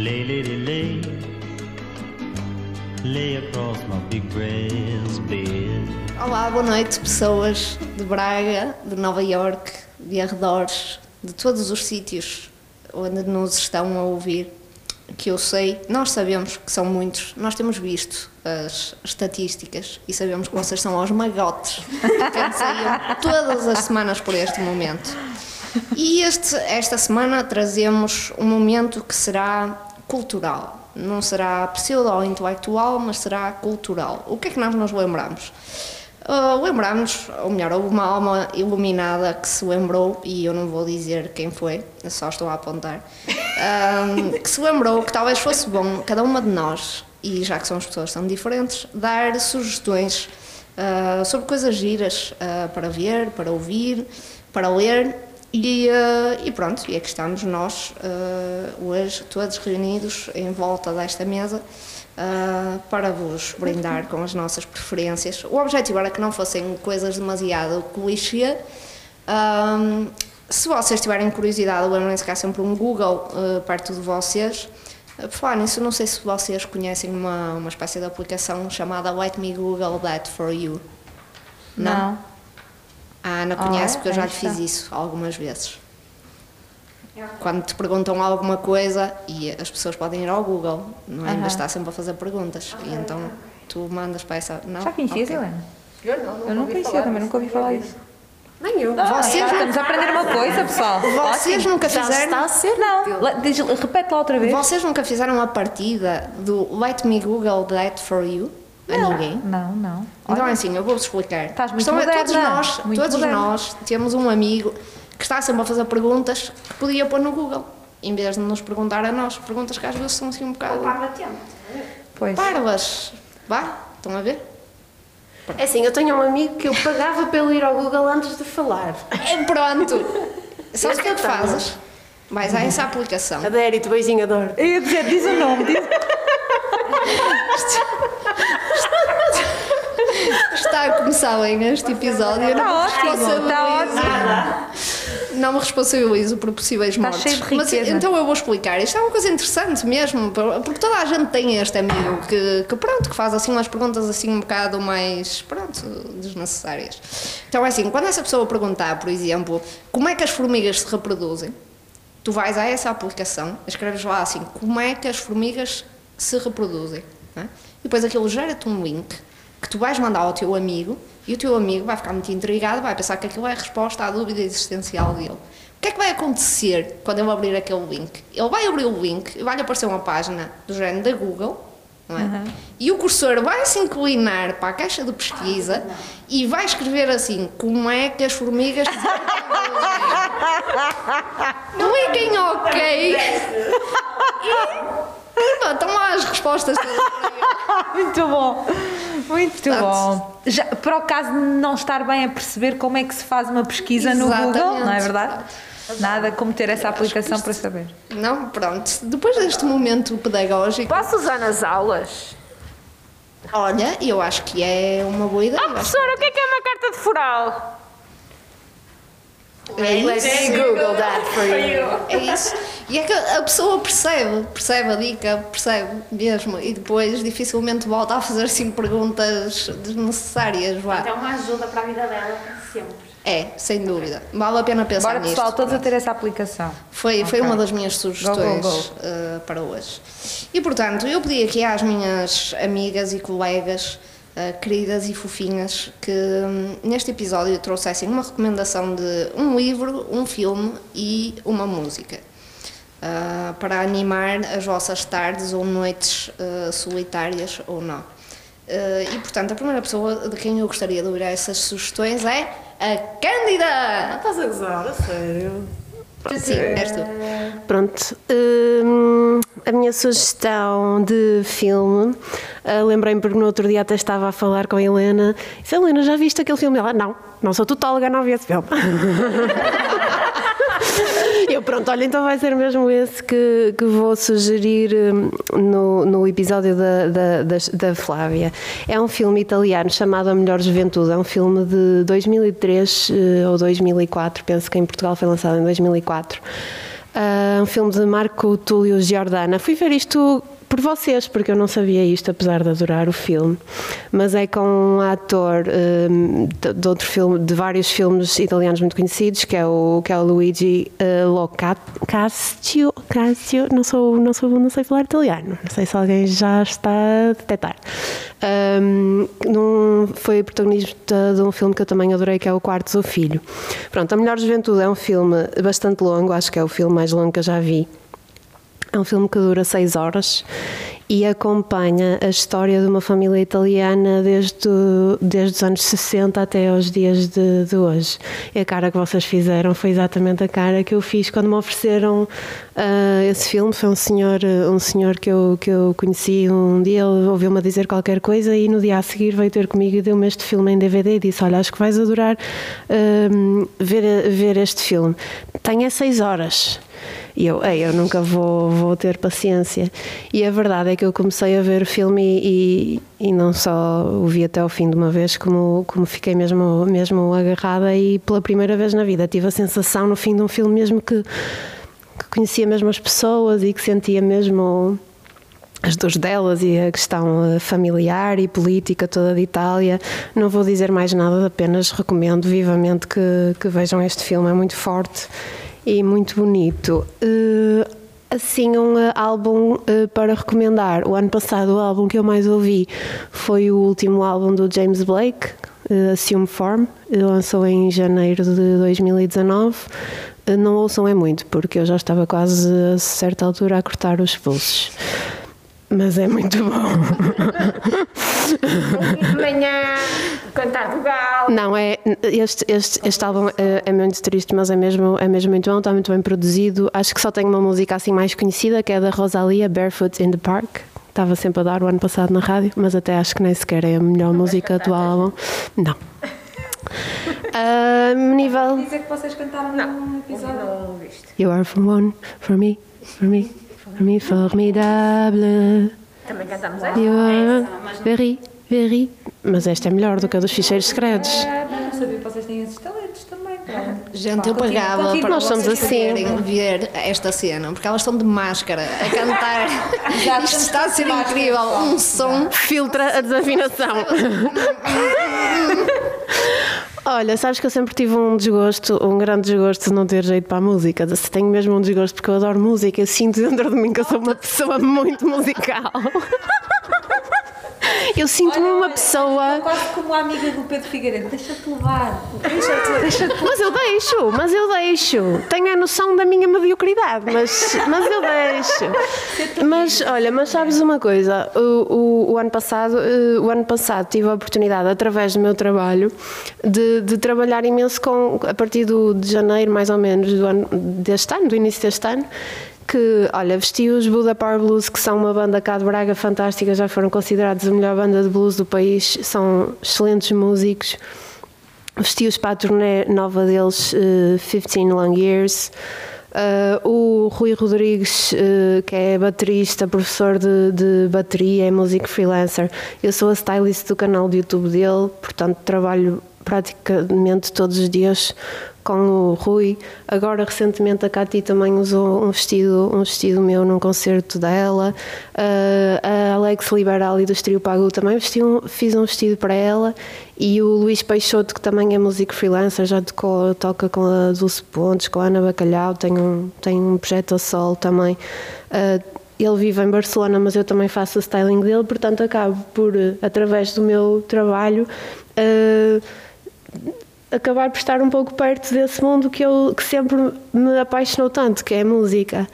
Lay, lay. Lay across my big bed. Olá, boa noite, pessoas de Braga, de Nova York, de arredores, de todos os sítios onde nos estão a ouvir, que eu sei, nós sabemos que são muitos, nós temos visto as estatísticas e sabemos que vocês são aos magotes, que anseiam todas as semanas por este momento. E este, esta semana trazemos um momento que será cultural. Não será pseudo-intelectual, mas será cultural. O que é que nós nos lembramos? Uh, lembramos, ou melhor, houve uma alma iluminada que se lembrou, e eu não vou dizer quem foi, só estou a apontar, um, que se lembrou que talvez fosse bom cada uma de nós, e já que somos pessoas tão diferentes, dar sugestões uh, sobre coisas giras uh, para ver, para ouvir, para ler e, uh, e, pronto, e aqui estamos nós, uh, hoje, todos reunidos em volta desta mesa, uh, para vos brindar com as nossas preferências. O objetivo era que não fossem coisas demasiado clichê. Um, se vocês tiverem curiosidade, lembrem-se que há sempre um Google perto de vocês. Por falar nisso, não sei se vocês conhecem uma, uma espécie de aplicação chamada Let Me Google That For You. Não? não. A Ana conhece, porque eu já lhe fiz isso algumas vezes. Quando te perguntam alguma coisa, e as pessoas podem ir ao Google, não é? Ainda está sempre a fazer perguntas. E então tu mandas para essa. Não? Já conhecias, Ok. Helena? Eu não, Eu não conhecia também, nunca ouvi falar disso. Nem eu. Vocês, Estamos a aprender uma coisa, pessoal. vocês nunca Já fizeram. está a ser Não, útil. lá- diz- repete lá outra vez. Vocês nunca fizeram a partida do Let Me Google That For You? A ninguém? Não, não. Então é Olha, assim, eu vou-vos explicar. Estás muito Estão todos nós, muito todos moderna. nós temos um amigo que está sempre a fazer perguntas que podia pôr no Google, em vez de nos perguntar a nós, perguntas que às vezes são assim um bocado pois. parvas. Vá, estão a ver? É assim, eu tenho um amigo que eu pagava para ele ir ao Google antes de falar. É pronto! Sabes o que é que fazes? Vais a essa aplicação. Adérito, beijinho, adoro. Eu ia dizer, diz o nome, diz. A começar bem este episódio. eu não Está me ótimo, está responsabilizo. Não me responsabilizo por possíveis Está mortes. cheio de Mas então eu vou explicar. Isto é uma coisa interessante mesmo, porque toda a gente tem este amigo que, que pronto, que faz assim umas perguntas assim um bocado mais, pronto, desnecessárias. Então é assim, quando essa pessoa perguntar, por exemplo, como é que as formigas se reproduzem, tu vais a essa aplicação, escreves lá assim, como é que as formigas se reproduzem, é? e depois aquilo gera-te um link que tu vais mandar ao teu amigo e o teu amigo vai ficar muito intrigado, vai pensar que aquilo é a resposta à dúvida existencial dele. O que é que vai acontecer quando ele abrir aquele link? Ele vai abrir o link e vai-lhe aparecer uma página do género da Google, não é? E o cursor vai se inclinar para a caixa de pesquisa e vai escrever assim: como é que as formigas? Cliquem OK. Pá, estão lá as respostas. Muito bom. Muito Portanto- bom. Já, para o caso de não estar bem a perceber como é que se faz uma pesquisa no. Google, não é verdade? Nada como ter essa aplicação para saber. Não, pronto. Depois deste momento pedagógico, Posso usar nas aulas? olha, eu acho que é uma boa ideia. Oh, professora, o que é que é uma carta de foral? É Let isso. me Google that for you. É isso. E é que a pessoa percebe, percebe a dica, percebe mesmo, e depois dificilmente volta a fazer assim perguntas desnecessárias. Vá. É uma ajuda para a vida dela, sempre. É, sem dúvida. Vale a pena pensar Bora nisto. pessoal, todos a ter essa aplicação. Foi, foi Ok. uma das minhas sugestões Go, go, go. eh, para hoje. E portanto, eu pedi aqui às minhas amigas e colegas, eh, queridas e fofinhas, que hum, neste episódio trouxessem uma recomendação de um livro, um filme e uma música. ah, para animar as vossas tardes ou noites eh, solitárias ou não. Eh, e portanto, a primeira pessoa de quem eu gostaria de ouvir essas sugestões é a Cândida! Estás a gozar, a sério? Sim, és tu. Pronto, hum, a minha sugestão de filme, ah, lembrei-me porque no outro dia até estava a falar com a Helena. Disse, Helena, já viste aquele filme? Ela, não, não sou total, não vi esse filme. Eu, pronto, olha, então vai ser mesmo esse que, que vou sugerir hum, no, no episódio da, da, da, da Flávia. É um filme italiano chamado A Melhor Juventude. É um filme de 2003 eh, ou 2004, penso que em Portugal foi lançado em 2004. Ah, um filme de Marco Túlio Giordana. Fui ver isto por vocês, porque eu não sabia isto, apesar de adorar o filme. Mas é com um ator hum, de, outro filme, de vários filmes italianos muito conhecidos, que é o, que é o Luigi uh, Locascio. Cascio, não, sou, não, sou, não sei falar italiano, não sei se alguém já está a detectar. Um, num- foi protagonista de um filme que eu também adorei, que é O Quarto do Filho. Pronto, A Melhor Juventude é um filme bastante longo, acho que é o filme mais longo que eu já vi. É um filme que dura seis horas e acompanha a história de uma família italiana desde, desde os anos 60 até aos dias de, de hoje. E a cara que vocês fizeram foi exatamente a cara que eu fiz quando me ofereceram ah, esse filme. Foi um senhor, um senhor que, eu, que eu conheci um dia, ele ouviu-me dizer qualquer coisa e no dia a seguir veio ter comigo e deu-me este filme em DVD e disse: Olha, acho que vais adorar ah, ver, ver este filme. Tem é seis horas. E eu, ei, eu nunca vou, vou ter paciência. E a verdade é que eu comecei a ver o filme e, e, e não só o vi até ao fim de uma vez, como, como fiquei mesmo, mesmo agarrada e pela primeira vez na vida tive a sensação no fim de um filme mesmo que, que conhecia mesmo as pessoas e que sentia mesmo as dores delas e a questão eh, familiar e política toda de Itália. Não vou dizer mais nada, apenas recomendo vivamente que, que vejam este filme, é muito forte e muito bonito. Eh, assim, um eh, álbum eh, para recomendar. O ano passado, o álbum que eu mais ouvi foi o último álbum do James Blake, Assume Form, lançou em janeiro de 2019. Eh, Não ouçam é muito, porque eu já estava quase a certa altura a cortar os pulsos. Mas é muito bom. De manhã, cantar do galo. Não, é, este, este, este álbum é, é muito triste, mas é mesmo, é mesmo muito bom, está muito bem produzido. Acho que só tem uma música assim mais conhecida, que é da Rosalia, Barefoot in the Park. Estava sempre a dar o ano passado na rádio, mas até acho que nem sequer é a melhor música do álbum. Não. Ah, nível. Dizer que vocês cantaram num episódio. Não ouviste. You are for one, for me, for me, me, formidable. Também cantamos essa. You are very, very. Mas esta é melhor do que a dos ficheiros secretos. Ah, não sabia que vocês têm esses talentos também. pronto. Gente, eu pagava para Nós somos vocês assim. poderem ver esta cena, porque elas estão de máscara a cantar. Já Isto está a ser incrível. Um som. Filtra a desafinação. Olha, sabes que eu sempre tive um desgosto, um grande desgosto de não ter jeito para a música. Tenho mesmo um desgosto porque eu adoro música, eu sinto dentro de mim que eu sou uma pessoa muito musical. Eu sinto-me uma pessoa. Quase como a amiga do Pedro Figueiredo. Deixa-te levar. Deixa-te deixa Mas eu deixo, mas eu deixo. Tenho a noção da minha mediocridade, mas, mas eu deixo. Mas olha, mas sabes uma coisa? O, o, o ano passado, eh, o ano passado tive a oportunidade, através do meu trabalho, de, de trabalhar imenso com, a partir do, de janeiro, mais ou menos, do ano, deste ano, do início deste ano. Que, olha, vesti os Buda Power Blues, que são uma banda cá de Braga fantástica, já foram considerados a melhor banda de blues do país, são excelentes músicos vesti-os para a turnê nova deles, eh, 15 Long Years. Eh, o Rui Rodrigues, eh, que é baterista, professor de, de bateria, é músico freelancer. Eu sou a stylist do canal de YouTube dele, portanto trabalho praticamente todos os dias com o Rui. Agora, recentemente, a Cati também usou um vestido, um vestido meu num concerto dela. Uh, a Alex Liberali do Estrio Pagu também vesti um, fiz um vestido para ela. E o Luís Peixoto, que também é músico freelancer, já tocou, toca com a Dulce Pontes, com a Ana Bacalhau, tem um, tem um projeto a sol também. Uh, ele vive em Barcelona, mas eu também faço o styling dele, portanto acabo por, através do meu trabalho, uh, acabar por estar um pouco perto desse mundo que eu que sempre me apaixonou tanto, que é a música.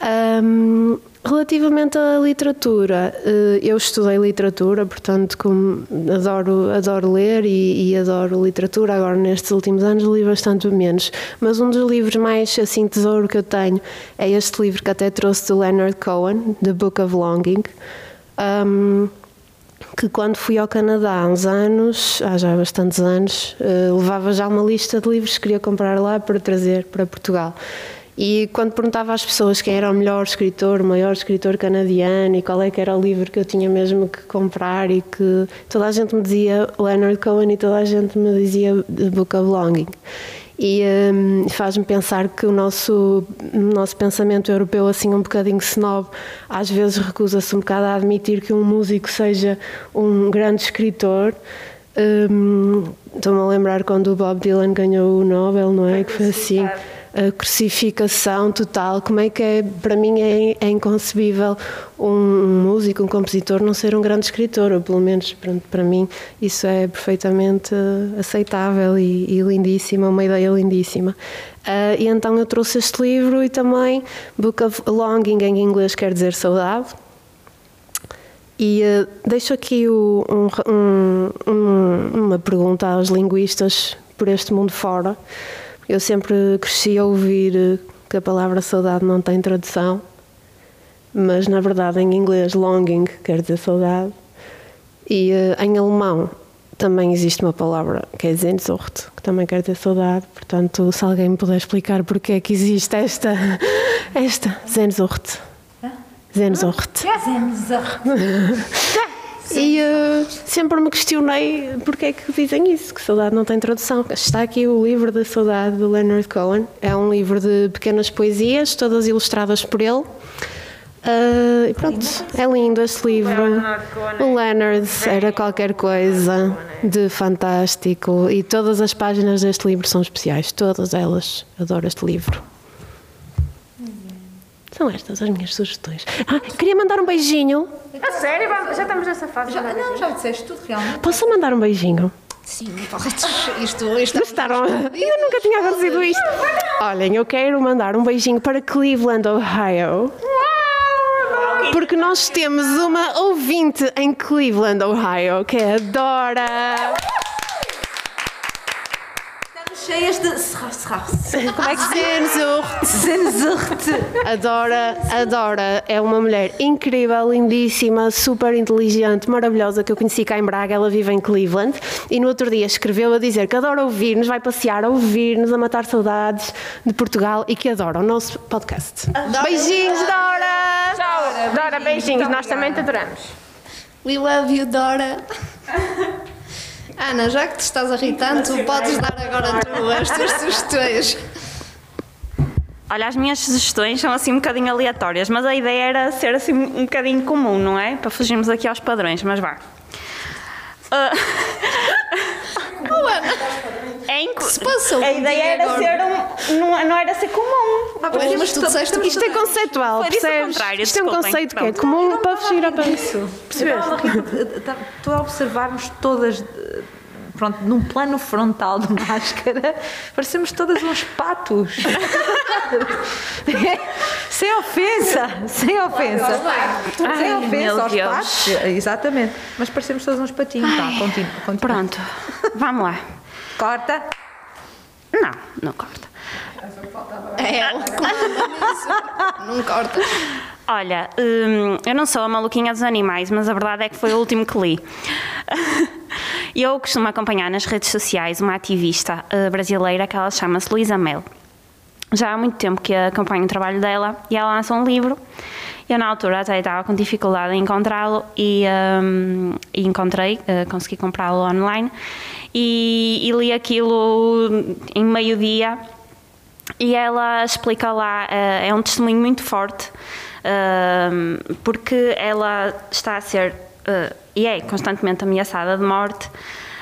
Ahm, relativamente à literatura, eh, eu estudei literatura, portanto como adoro, adoro ler e, e adoro literatura. Agora nestes últimos anos li bastante menos, mas um dos livros mais assim tesouro que eu tenho é este livro que até trouxe do Leonard Cohen, The Book of Longing. Ahm, que quando fui ao Canadá há uns anos, há já bastantes anos, eh, levava já uma lista de livros que queria comprar lá para trazer para Portugal. E quando perguntava às pessoas quem era o melhor escritor, o maior escritor canadiano e qual é que era o livro que eu tinha mesmo que comprar e que toda a gente me dizia Leonard Cohen e toda a gente me dizia The Book of Longing. E hum, faz-me pensar que o nosso, nosso pensamento europeu, assim um bocadinho snob, às vezes recusa-se um bocado a admitir que um músico seja um grande escritor. Hum, Estou-me a lembrar quando o Bob Dylan ganhou o Nobel, não é? Que foi assim a crucificação total. Como é que é, para mim é, é inconcebível um músico, um compositor não ser um grande escritor, ou pelo menos pronto, para mim isso é perfeitamente aceitável e, e lindíssima, uma ideia lindíssima. Uh, e então eu trouxe este livro e também Book of Longing em inglês quer dizer saudade. E uh, deixo aqui o, um, um, uma pergunta aos linguistas por este mundo fora. Eu sempre cresci a ouvir eh, que a palavra saudade não tem tradução, mas na verdade em inglês longing quer dizer saudade e uh, em alemão também existe uma palavra que é Sehnsucht, que também quer dizer saudade. Portanto, se alguém me puder explicar porque é que existe esta, esta Sehnsucht. Sehnsucht. E uh, sempre me questionei porque é que dizem isso, que saudade não tem tradução. Está aqui o livro da saudade do Leonard Cohen. É um livro de pequenas poesias, todas ilustradas por ele. Uh, e pronto, é lindo este livro. O Leonard era qualquer coisa de fantástico e todas as páginas deste livro são especiais, todas elas. Adoro este livro. São estas as minhas sugestões. Ah, queria mandar um beijinho. A sério? Já estamos nessa fase. Já, não, já disseste tudo realmente. Posso mandar um beijinho? Sim, podes. Isto, isto Gostaram? Eu nunca tinha acontecido isto. Olhem, eu quero mandar um beijinho para Cleveland, Ohio. Porque nós temos uma ouvinte em Cleveland, Ohio, que é a Dora. Estamos cheias de. Como é que se Sehnsucht. Sehnsucht. A Dora, a Dora é uma mulher incrível, lindíssima, super inteligente, maravilhosa que eu conheci cá em Braga. Ela vive em Cleveland e no outro dia escreveu a dizer que adora ouvir-nos, vai passear a ouvir-nos, a matar saudades de Portugal e que adora o nosso podcast. Beijinhos, Dora! Tchau, Dora, beijinhos. Nós também te adoramos. We love you, Dora. Ana, já que te estás a rir tanto, podes dar agora tu as tuas sugestões. Olha, as minhas sugestões são assim um bocadinho aleatórias, mas a ideia era ser assim um bocadinho comum, não é? Para fugirmos aqui aos padrões, mas vá. Ah. É passou a ideia era agora? ser um. Não, não era ser comum. Pois, mas tu disseste que Isto é conceitual, percebes? contrário, Isto é um conceito que é comum para fugir a rir, tá- Estou a observar-nos todas, eh, pronto, num plano frontal de máscara, parecemos todas uns patos. sem ofensa, sem ofensa. sem Ai, ofensa meu aos Deus. patos. Exatamente. Mas parecemos todos uns patinhos. Tá, continua, continua. Pronto, vamos lá. Corta. Não, não corta. É ela nisso. Não corta. Olha, hum, eu não sou a maluquinha dos animais, mas a verdade é que foi o último que li. Eu costumo acompanhar nas redes sociais uma ativista eh, brasileira que ela chama-se Luísa Mel. Já há muito tempo que acompanho o trabalho dela e ela lança um livro. Eu, na altura, até estava com dificuldade em encontrá-lo e, hum, e encontrei, eh, consegui comprá-lo online e, e li aquilo em meio-dia e ela explica lá, eh, é um testemunho muito forte, ehm, porque ela está a ser, eh, e é constantemente ameaçada de morte.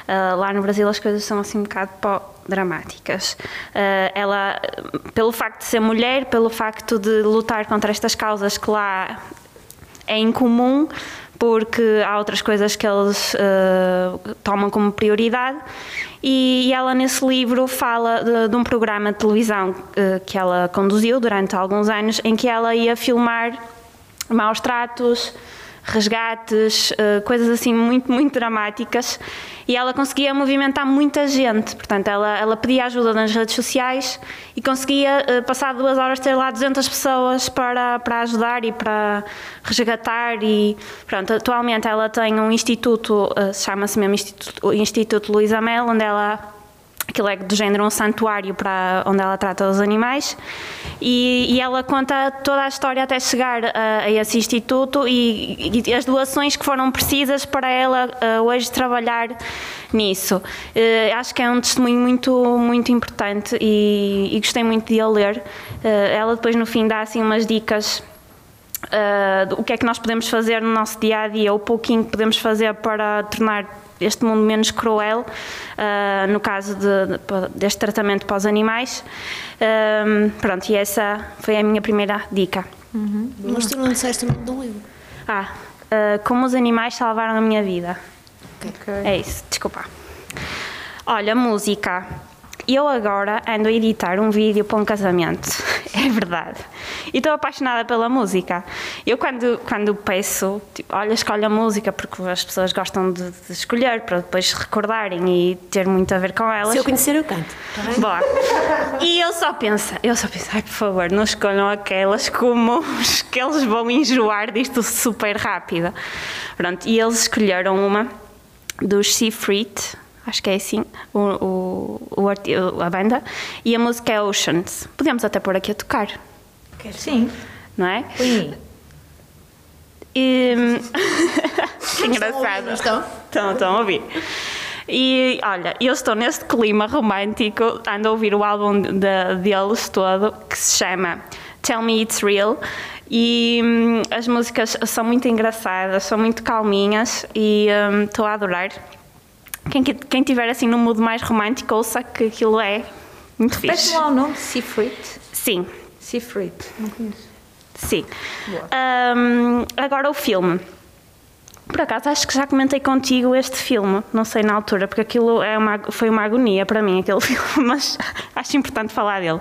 Eh, lá no Brasil as coisas são assim um bocado dramáticas. Eh, ela, pelo facto de ser mulher, pelo facto de lutar contra estas causas que lá é incomum porque há outras coisas que eles eh, tomam como prioridade. E, e ela nesse livro fala de, de um programa de televisão eh, que ela conduziu durante alguns anos em que ela ia filmar maus tratos, resgates, eh, coisas assim muito, muito dramáticas. E ela conseguia movimentar muita gente, portanto ela, ela pedia ajuda nas redes sociais e conseguia eh, passar duas horas ter lá 200 pessoas para, para ajudar e para resgatar. E pronto, atualmente ela tem um instituto, eh, chama-se mesmo Instituto, instituto Luísa Mel, onde ela aquilo é do género um santuário para onde ela trata os animais e, e ela conta toda a história até chegar a, a esse instituto e, e as doações que foram precisas para ela uh, hoje trabalhar nisso. Eh, acho que é um testemunho muito, muito importante e, e gostei muito de a ler. Eh, ela depois no fim dá assim umas dicas uh, o que é que nós podemos fazer no nosso dia a dia, o pouquinho que podemos fazer para tornar este mundo menos cruel, uh, no caso de, de, deste tratamento para os animais. Um, pronto, e essa foi a minha primeira dica. Uhum. Mas tu não disseste muito de um livro. Ah, uh, como os animais salvaram a minha vida. Okay. É isso, desculpa. Olha, música. Eu agora ando a editar um vídeo para um casamento, é verdade. E estou apaixonada pela música. Eu quando, quando peço, tipo, olha, escolhe a música, porque as pessoas gostam de, de, escolher para depois recordarem e ter muito a ver com elas. Se eu conhecer, eu canto. Tá Boa. E eu só penso, eu só penso, ai por favor, não escolham aquelas como que eles vão enjoar disto super rápido. Pronto, e eles escolheram uma dos Seafreet acho que é assim o, o, o, a banda, e a música é Oceans. Podemos até pôr aqui a tocar. Sim. Não é? Sim. E... que engraçado. Estão? Estão, estão a ouvir. E olha, eu estou neste clima romântico, ando a ouvir o álbum de, deles todo, que se chama Tell Me It's Real. E hum, as músicas são muito engraçadas, são muito calminhas e hum, estou a adorar. Quem, quem tiver assim no mood mais romântico, ouça que aquilo é muito Repete fixe. lá o nome, Seafruit. Sim. Seafruit, não conheço. Sim. Um, agora o filme. Por acaso acho que já comentei contigo este filme, não sei na altura, porque aquilo é uma, foi uma agonia para mim, aquele filme, mas acho importante falar dele.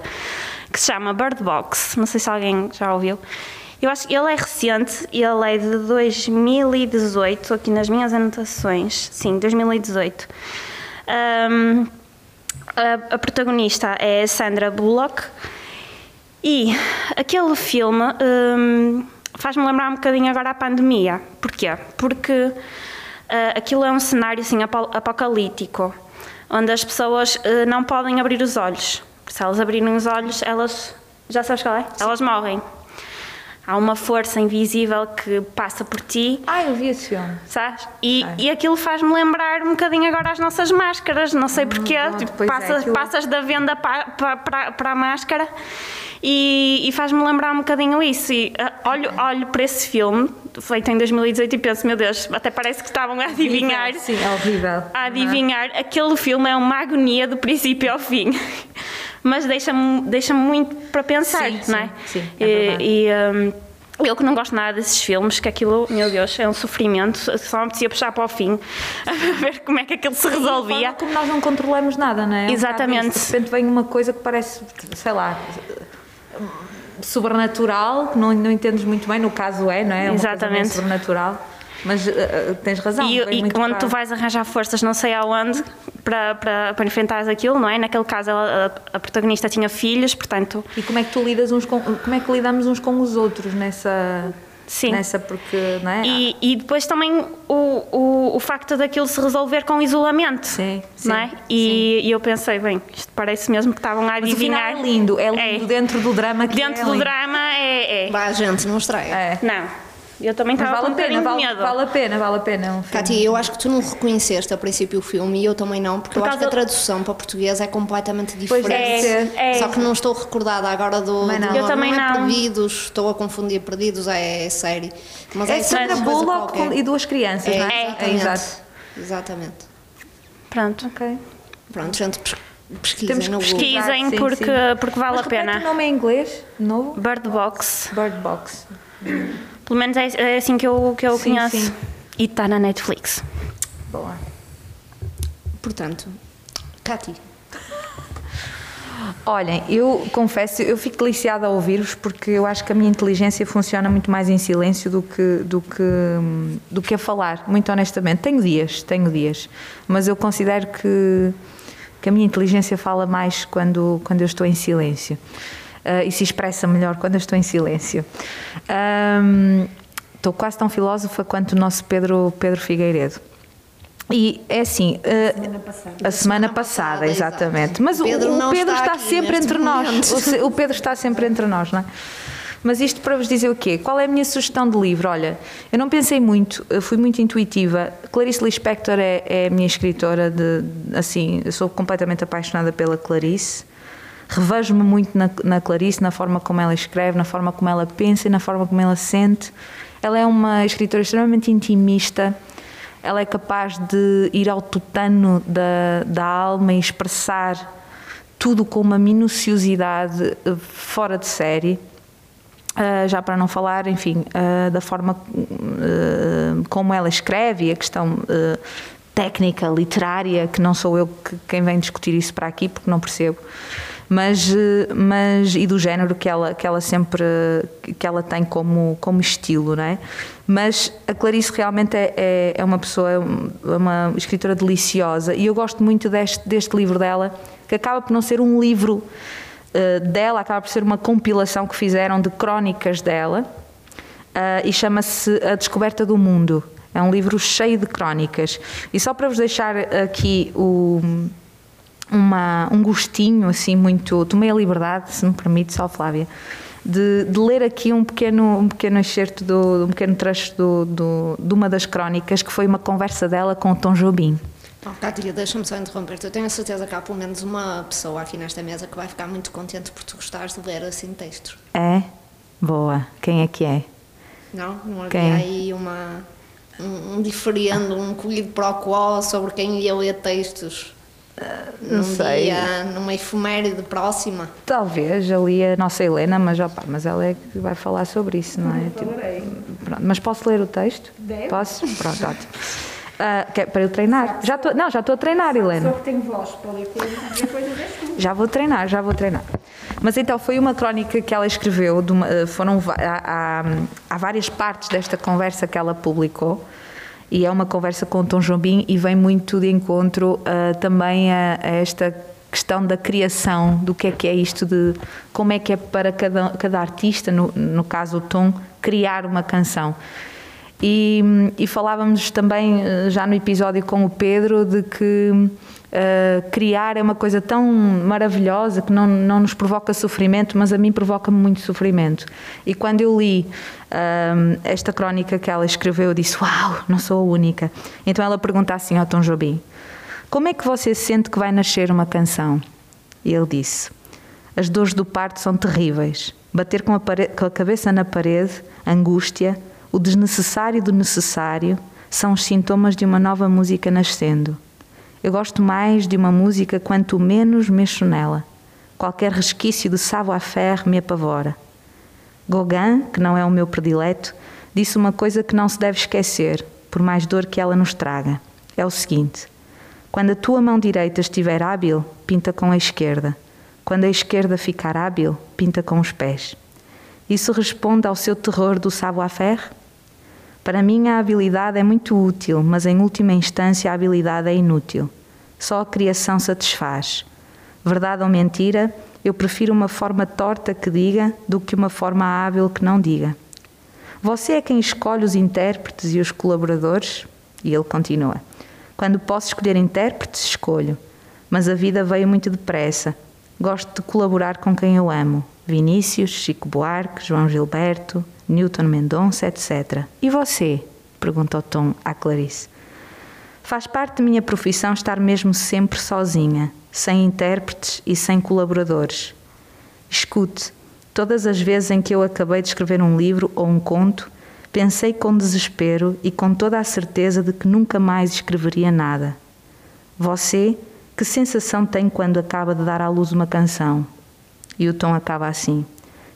Que se chama Bird Box, não sei se alguém já ouviu. Eu acho que ele é recente, ele é de 2018, aqui nas minhas anotações, sim, 2018. Um, a, a, protagonista é Sandra Bullock e aquele filme um, faz-me lembrar um bocadinho agora a pandemia. Porquê? Porque uh, aquilo é um cenário assim, apocalíptico, onde as pessoas uh, não podem abrir os olhos. Se elas abrirem os olhos, elas. Já sabes qual é? Sim. Elas morrem. Há uma força invisível que passa por ti. Ah, eu vi esse filme. Sabes? E, e aquilo faz-me lembrar um bocadinho agora as nossas máscaras, não sei porquê. Hum, tipo, é, passas, aquilo... passas da venda para, para, para a máscara e, e faz-me lembrar um bocadinho isso. E uh, olho, olho para esse filme, feito em 2018, e penso, meu Deus, até parece que estavam a adivinhar. Sim, é horrível. A adivinhar. Aquele filme é uma agonia do princípio ao fim. Mas deixa-me deixa muito para pensar, sim, não é? Sim, sim é e, e um, eu que não gosto nada desses filmes, que aquilo, meu Deus, é um sofrimento, só me apetecia puxar para o fim, a ver como é que aquilo se resolvia. Como nós não controlamos nada, não é? Exatamente. Um de repente vem uma coisa que parece, sei lá, sobrenatural, que não, não entendes muito bem, no caso é, não é? é Exatamente. sobrenatural. Mas uh, tens razão. E, e quando tu vais arranjar forças não sei aonde para, para, para enfrentar aquilo, não é? Naquele caso ela, a, a, protagonista tinha filhos, portanto... E como é que tu lidas uns com... Como é que lidamos uns com os outros nessa... Sim. Nessa porque, não é? E, e depois também o, o, o facto daquilo se resolver com isolamento. Sim, sim não é? E, e eu pensei, bem, isto parece mesmo que estavam a adivinhar. Mas o final é lindo, é lindo é. dentro do drama que Dentro é do lindo. drama é... é. Bah, gente, não estraga. É. Não. Eu também estava vale com um bocadinho vale, medo. Vale a pena, vale a pena. Um Cátia, eu acho que tu não reconheceste a princípio o filme e eu também não, porque Por eu acho que a tradução para português é completamente Pois diferente. ser. É, Só que não estou recordada agora do. Também não. do Eu nome. também é não. Perdidos, estou a confundir Perdidos, é, série. Mas é, É Sandra Bullock e duas crianças, É, não é? exatamente. exato. Exatamente. Pronto. Ok. Pronto, gente, pes- pesquisem Temos que Google. Pesquisem sim, porque, sim. porque vale Mas a pena. o nome em inglês, novo? Bird Box. Bird Box. Pelo menos é, é assim que eu, que eu Sim, conheço. sim. E está na Netflix. Boa. Portanto, Cátia, Olhem, eu confesso, eu fico deliciada a ouvir-vos porque eu acho que a minha inteligência funciona muito mais em silêncio do que, do que, do que a falar, muito honestamente. Tenho dias, tenho dias, mas eu considero que, que a minha inteligência fala mais quando, quando eu estou em silêncio Ah, e se expressa melhor quando eu estou em silêncio. Ahm, estou quase tão filósofa quanto o nosso Pedro, Pedro Figueiredo. E é assim, eh, a semana passada, exato. exatamente. Mas o- Pedro o, Pedro está está, sempre entre nós. momento. O, se- o Pedro está sempre entre nós, não é? Mas isto para vos dizer o quê? Qual é a minha sugestão de livro? Olha, eu não pensei muito, fui muito intuitiva. Clarice Lispector é, é a minha escritora de, assim, eu sou completamente apaixonada pela Clarice. Revejo-me muito na, na Clarice, na forma como ela escreve, na forma como ela pensa e na forma como ela sente. Ela é uma escritora extremamente intimista. Ela é capaz de ir ao tutano da, da alma e expressar tudo com uma minuciosidade eh, fora de série. Uh, já para não falar, enfim, uh, da forma uh, como ela escreve a questão técnica, literária, que não sou eu que, quem vem discutir isso para aqui, porque não percebo, mas, mas e do género que ela, que ela sempre que ela tem como, como estilo, não é? Mas a Clarice realmente é, é, é uma pessoa, é uma escritora deliciosa e eu gosto muito deste, deste livro dela, que acaba por não ser um livro uh, dela, acaba por ser uma compilação que fizeram de crónicas dela uh, e chama-se A Descoberta do Mundo. É um livro cheio de crónicas. E só para vos deixar aqui o, uma, um gostinho, assim, muito. Tomei a liberdade, se me permite, só Flávia, de, de, ler aqui um pequeno, um pequeno excerto, do, um pequeno trecho do, do, de uma das crónicas, que foi uma conversa dela com o Tom Jobim. Oh, Cátia, deixa-me só interromper-te. Eu tenho a certeza que há pelo menos uma pessoa aqui nesta mesa que vai ficar muito contente por tu gostares de ler assim textos. É? Boa. Quem é que é? Não? Não havia Quem? aí uma, um, um diferendo, um colhido para o qual sobre quem ia ler textos não num sei. dia, numa efeméride próxima. Talvez ali a nossa Helena, mas, opa, mas ela é que vai falar sobre isso, não é? Tipo, pronto, mas posso ler o texto? Deve. Posso? Pronto, ótimo. Ah, quer- para eu treinar? Já tô, não, já estou a treinar, Helena. Só que tenho voz para ler coisas. Já vou treinar, já vou treinar. Mas então foi uma crónica que ela escreveu, de uma- eh, foram há, há- há várias partes desta conversa que ela publicou e é uma conversa com o Tom Jobim e vem muito de encontro ah, também a, a esta questão da criação, do que é que é isto de como é que é para cada, cada artista, no, no caso o Tom, criar uma canção. E, e falávamos também eh, já no episódio com o Pedro de que eh, criar é uma coisa tão maravilhosa que não, não nos provoca sofrimento, mas a mim provoca-me muito sofrimento. E quando eu li ahm, esta crónica que ela escreveu, eu disse: Uau, não sou a única. Então ela pergunta assim ao Tom Jobim: Como é que você sente que vai nascer uma canção? E ele disse: As dores do parto são terríveis. Bater com a, com a cabeça na parede, angústia, o desnecessário do necessário são os sintomas de uma nova música nascendo. Eu gosto mais de uma música quanto menos mexo nela. Qualquer resquício de savoir-faire me apavora. Gauguin, que não é o meu predileto, disse uma coisa que não se deve esquecer, por mais dor que ela nos traga. É o seguinte: quando a tua mão direita estiver hábil, pinta com a esquerda. Quando a esquerda ficar hábil, pinta com os pés. Isso responde ao seu terror do savoir-faire? Para mim, a habilidade é muito útil, mas em última instância, a habilidade é inútil. Só a criação satisfaz. Verdade ou mentira, eu prefiro uma forma torta que diga do que uma forma hábil que não diga. Você é quem escolhe os intérpretes e os colaboradores? E ele continua: Quando posso escolher intérpretes, escolho. Mas a vida veio muito depressa. Gosto de colaborar com quem eu amo. Vinícius, Chico Buarque, João Gilberto, Newton Mendonça, etc. E você? perguntou Tom à Clarice. Faz parte da minha profissão estar mesmo sempre sozinha, sem intérpretes e sem colaboradores. Escute, todas as vezes em que eu acabei de escrever um livro ou um conto, pensei com desespero e com toda a certeza de que nunca mais escreveria nada. Você, que sensação tem quando acaba de dar à luz uma canção? E o tom acaba assim: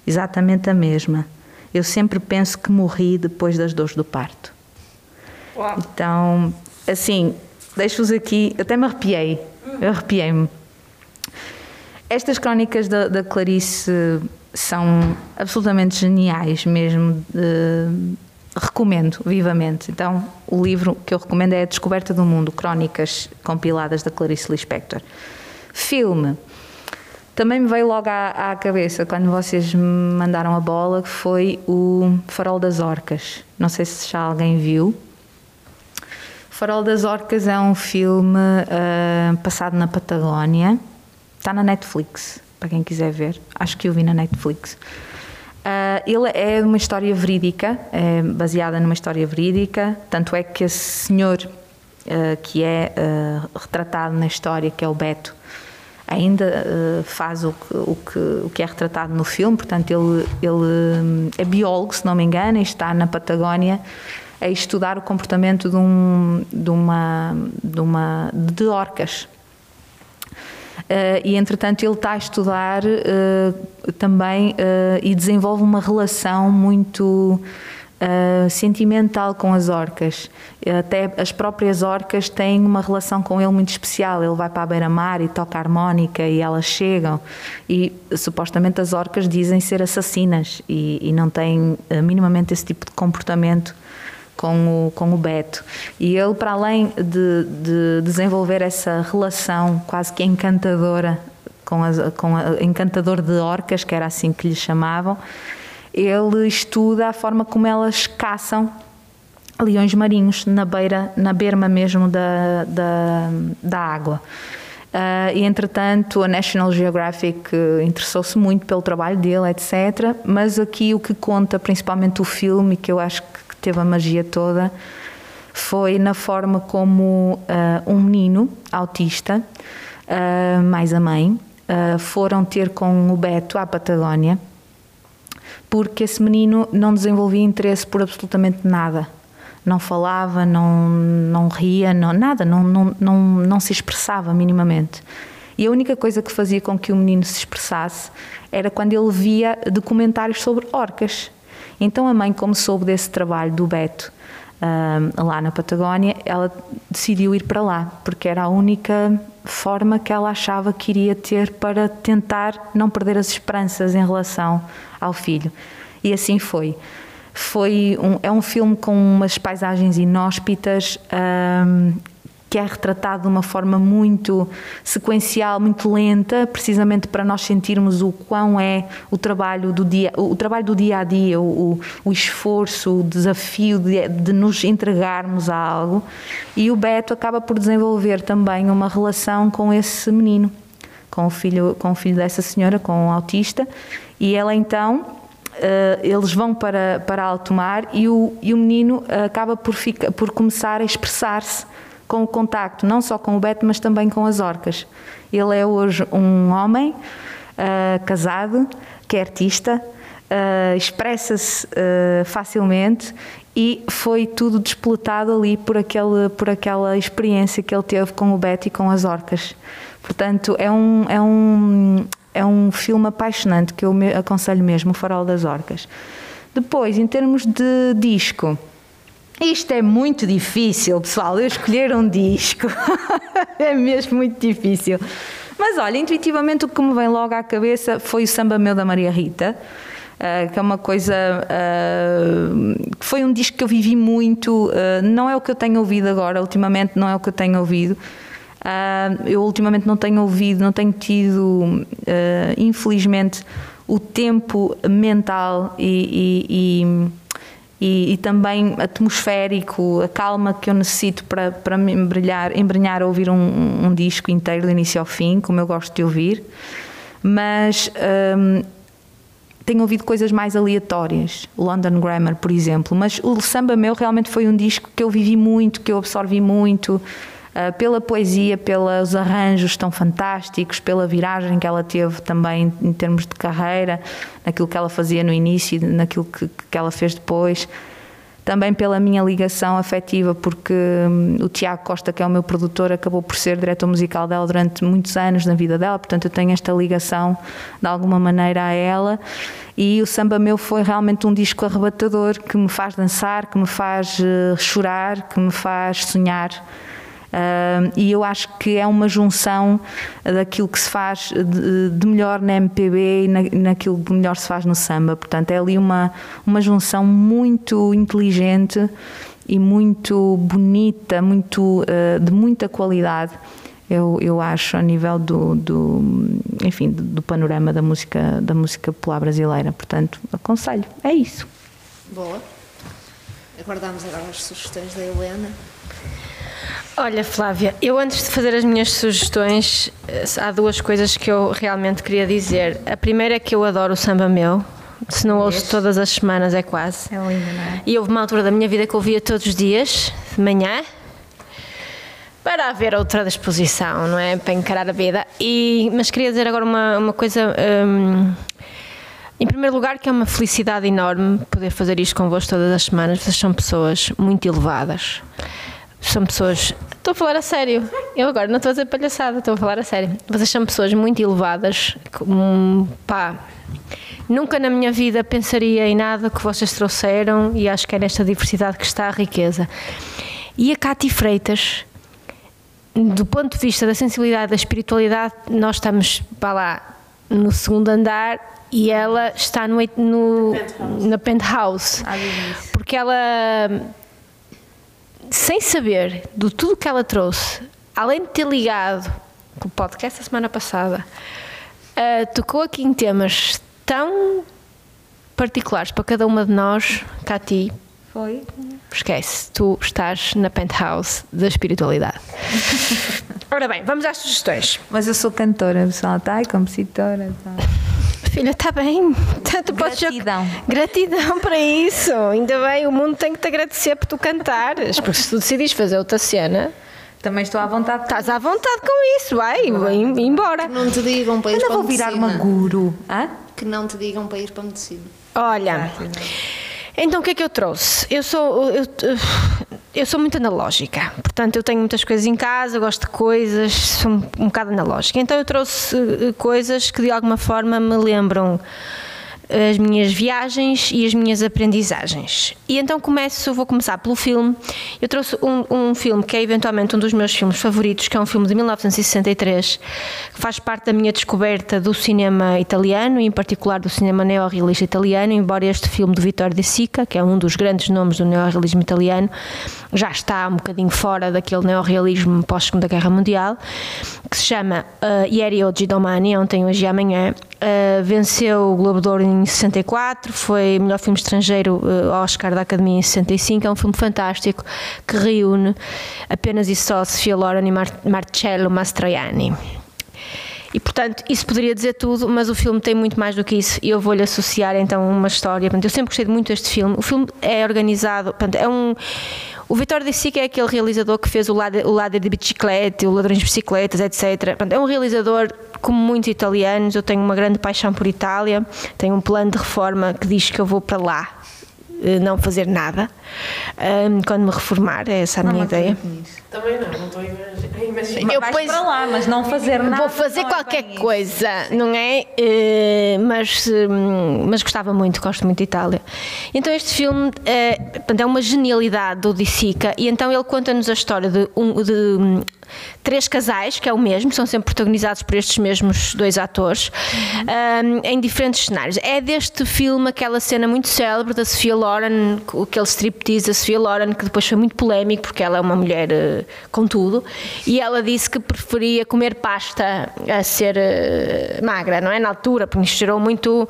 exatamente a mesma. Eu sempre penso que morri depois das dores do parto. Então, assim, deixo-vos aqui, até me arrepiei, eu arrepiei-me. Estas crónicas da, da Clarice são absolutamente geniais mesmo. de- recomendo vivamente. Então, o livro que eu recomendo é A Descoberta do Mundo, crónicas compiladas da Clarice Lispector. Filme. Também me veio logo à, à cabeça quando vocês me mandaram a bola, que foi o Farol das Orcas. Não sei se já alguém viu. Farol das Orcas é um filme ah, passado na Patagónia. Está na Netflix, para quem quiser ver. Acho que eu vi na Netflix. Uh, ele é uma história verídica, é baseada numa história verídica, tanto é que esse senhor uh, que é uh, retratado na história, que é o Beto, ainda faz o que, o, que, o que é retratado no filme, portanto ele, ele é biólogo, se não me engano, e está na Patagónia a estudar o comportamento de, um, de, uma, de, uma, de orcas. Uh, e entretanto ele está a estudar uh, também uh, e desenvolve uma relação muito sentimental com as orcas. Até as próprias orcas têm uma relação com ele muito especial. Ele vai para a beira-mar e toca harmónica e elas chegam. E supostamente as orcas dizem ser assassinas e, e não têm minimamente esse tipo de comportamento com o, com o Beto. E ele, para além de, de desenvolver essa relação quase que encantadora com, as, com a, encantador de orcas, que era assim que lhe chamavam, ele estuda a forma como elas caçam leões marinhos na beira, na berma mesmo da, da, da água. Uh, e entretanto a National Geographic interessou-se muito pelo trabalho dele, etc. Mas aqui o que conta, principalmente o filme, que eu acho que teve a magia toda foi na forma como uh, um menino autista, uh, mais a mãe, foram ter com o Beto à Patagónia, porque esse menino não desenvolvia interesse por absolutamente nada. Não falava, não, não ria, não, nada, não, não, não, não se expressava minimamente. E a única coisa que fazia com que o menino se expressasse era quando ele via documentários sobre orcas. Então a mãe, como soube desse trabalho do Beto um, lá na Patagónia, ela decidiu ir para lá, porque era a única forma que ela achava que iria ter para tentar não perder as esperanças em relação ao filho. E assim foi. Foi um, é um filme com umas paisagens inóspitas, um, que é retratado de uma forma muito sequencial, muito lenta, precisamente para nós sentirmos o quão é o trabalho do dia, o trabalho do dia a dia, o, o esforço, o desafio de, de, nos entregarmos a algo. E o Beto acaba por desenvolver também uma relação com esse menino, com o filho, com o filho dessa senhora, com o autista, e ela então Uh, eles vão para, para alto mar e o, e o menino acaba por, ficar, por começar a expressar-se com o contacto não só com o Beto, mas também com as orcas. Ele é hoje um homem uh, casado, que é artista, uh, expressa-se uh, facilmente e foi tudo despoletado ali por, aquele, por aquela experiência que ele teve com o Beto e com as orcas. Portanto, é um, é um, é um filme apaixonante que eu me aconselho mesmo, O Farol das Orcas. Depois, em termos de disco, isto é muito difícil, pessoal. Eu escolher um disco é mesmo muito difícil. Mas olha, intuitivamente o que me vem logo à cabeça foi o Samba Meu da Maria Rita. Uh, que é uma coisa uh, que foi um disco que eu vivi muito, uh, não é o que eu tenho ouvido agora, ultimamente não é o que eu tenho ouvido. eu ultimamente não tenho ouvido, não tenho tido, infelizmente, o tempo mental e, e, e e, e, também atmosférico, a calma que eu necessito para, para me embrilhar, embrenhar a ouvir um, um, disco inteiro, do início ao fim, como eu gosto de ouvir. Mas hum, tenho ouvido coisas mais aleatórias, London Grammar, por exemplo. Mas o Samba Meu realmente foi um disco que eu vivi muito, que eu absorvi muito. Uh, pela poesia, pelos arranjos tão fantásticos, pela viragem que ela teve também em termos de carreira, naquilo que ela fazia no início naquilo que, que ela fez depois. Também pela minha ligação afetiva, porque hum, o Tiago Costa, que é o meu produtor, acabou por ser diretor musical dela durante muitos anos na vida dela, portanto eu tenho esta ligação de alguma maneira a ela. E o Samba Meu foi realmente um disco arrebatador que me faz dançar, que me faz uh, chorar, que me faz sonhar. Uh, e eu acho que é uma junção daquilo que se faz de, de melhor na MPB e na, naquilo que melhor se faz no samba. Portanto, é ali uma, uma junção muito inteligente e muito bonita, muito, uh, de muita qualidade. Eu, eu acho a nível do, do enfim do, do panorama da música da música popular brasileira portanto aconselho é isso boa aguardamos agora as sugestões da Helena Olha, Flávia, eu antes de fazer as minhas sugestões, há duas coisas que eu realmente queria dizer. A primeira é que eu adoro o samba meu, Se não ouço todas as semanas, é quase. É linda, não é? E houve uma altura da minha vida que eu ouvia todos os dias, de manhã, para haver outra disposição, não é? Para encarar a vida. E, mas queria dizer agora uma, uma coisa. hum, em primeiro lugar, que é uma felicidade enorme poder fazer isto convosco todas as semanas. Vocês são pessoas muito elevadas. São pessoas. Estou a falar a sério. Eu agora não estou a dizer palhaçada, estou a falar a sério. Vocês são pessoas muito elevadas. com- pá. Nunca na minha vida pensaria em nada que vocês trouxeram e acho que é nesta diversidade que está a riqueza. E a Cátia Freitas, do ponto de vista da sensibilidade, da espiritualidade, nós estamos para lá no segundo andar e ela está no, no na penthouse. Porque ela, sem saber de tudo que ela trouxe, além de ter ligado com o podcast da semana passada, ah, tocou aqui em temas tão particulares para cada uma de nós, Cati, Foi. esquece, tu estás na penthouse da espiritualidade. Ora bem, vamos às sugestões. Mas eu sou cantora, pessoal, tá? E compositora. Tá? Filha, está bem. Tu podes já- Gratidão. Gratidão para isso. Ainda bem, o mundo tem que te agradecer por tu cantares. Porque se tu decidires fazer outra cena, Também estou à vontade. estás à vontade com isso. Vai, vai embora. Que não te digam para ir Ainda para vou a virar medicina. uma guru. Hã? Que não te digam para ir para a medicina. Olha, então o que é que eu trouxe? Eu sou, eu, eu sou muito analógica, portanto eu tenho muitas coisas em casa, gosto de coisas, sou um, um bocado analógica. Então eu trouxe eh, coisas que de alguma forma me lembram as minhas viagens e as minhas aprendizagens. E então começo, vou começar pelo filme. Eu trouxe um, um filme que é eventualmente um dos meus filmes favoritos, que é um filme de 1963, que faz parte da minha descoberta do cinema italiano, e em particular do cinema neorrealista italiano, embora este filme de Vittorio De Sica, que é um dos grandes nomes do neorrealismo italiano, já está um bocadinho fora daquele neorrealismo pós-Segunda Guerra Mundial, que se chama uh, Ieri Oggi Domani, ontem, hoje e amanhã, Uh, venceu o Globo de Ouro em 64, foi melhor filme estrangeiro uh, Oscar da Academia em 65. É um filme fantástico que reúne apenas e só Sofia Loren e Mar Marcello Mastroianni. E portanto, isso poderia dizer tudo, mas o filme tem muito mais do que isso e eu vou-lhe associar então uma história. Portanto, eu sempre gostei muito deste filme. O filme é organizado, portanto, é um. O Vitório De Sica é aquele realizador que fez o Ladder, o ladder de Bicicleta, o Ladrões de Bicicletas, etc. É um realizador, como muitos italianos, eu tenho uma grande paixão por Itália, tenho um plano de reforma que diz que eu vou para lá eh, não fazer nada Ahm, quando me reformar, é essa a minha ideia. Também não, não estou a imaginar. Eu depois- para lá, mas não fazer nada. Vou fazer não é qualquer bem isso. coisa, não é? Eh, mas, hum, mas gostava muito, gosto muito de Itália. Então este filme portanto, é uma genialidade do Di Sica e então ele conta-nos a história de, um, de hum, três casais, que é o mesmo, são sempre protagonizados por estes mesmos dois atores, hum, em diferentes cenários. É deste filme aquela cena muito célebre da Sofia Loren, aquele striptease da Sofia Loren, que depois foi muito polémico, porque ela é uma mulher eh, com tudo, e ela disse que preferia comer pasta a ser eh, magra, não é? Na altura, porque isto gerou muito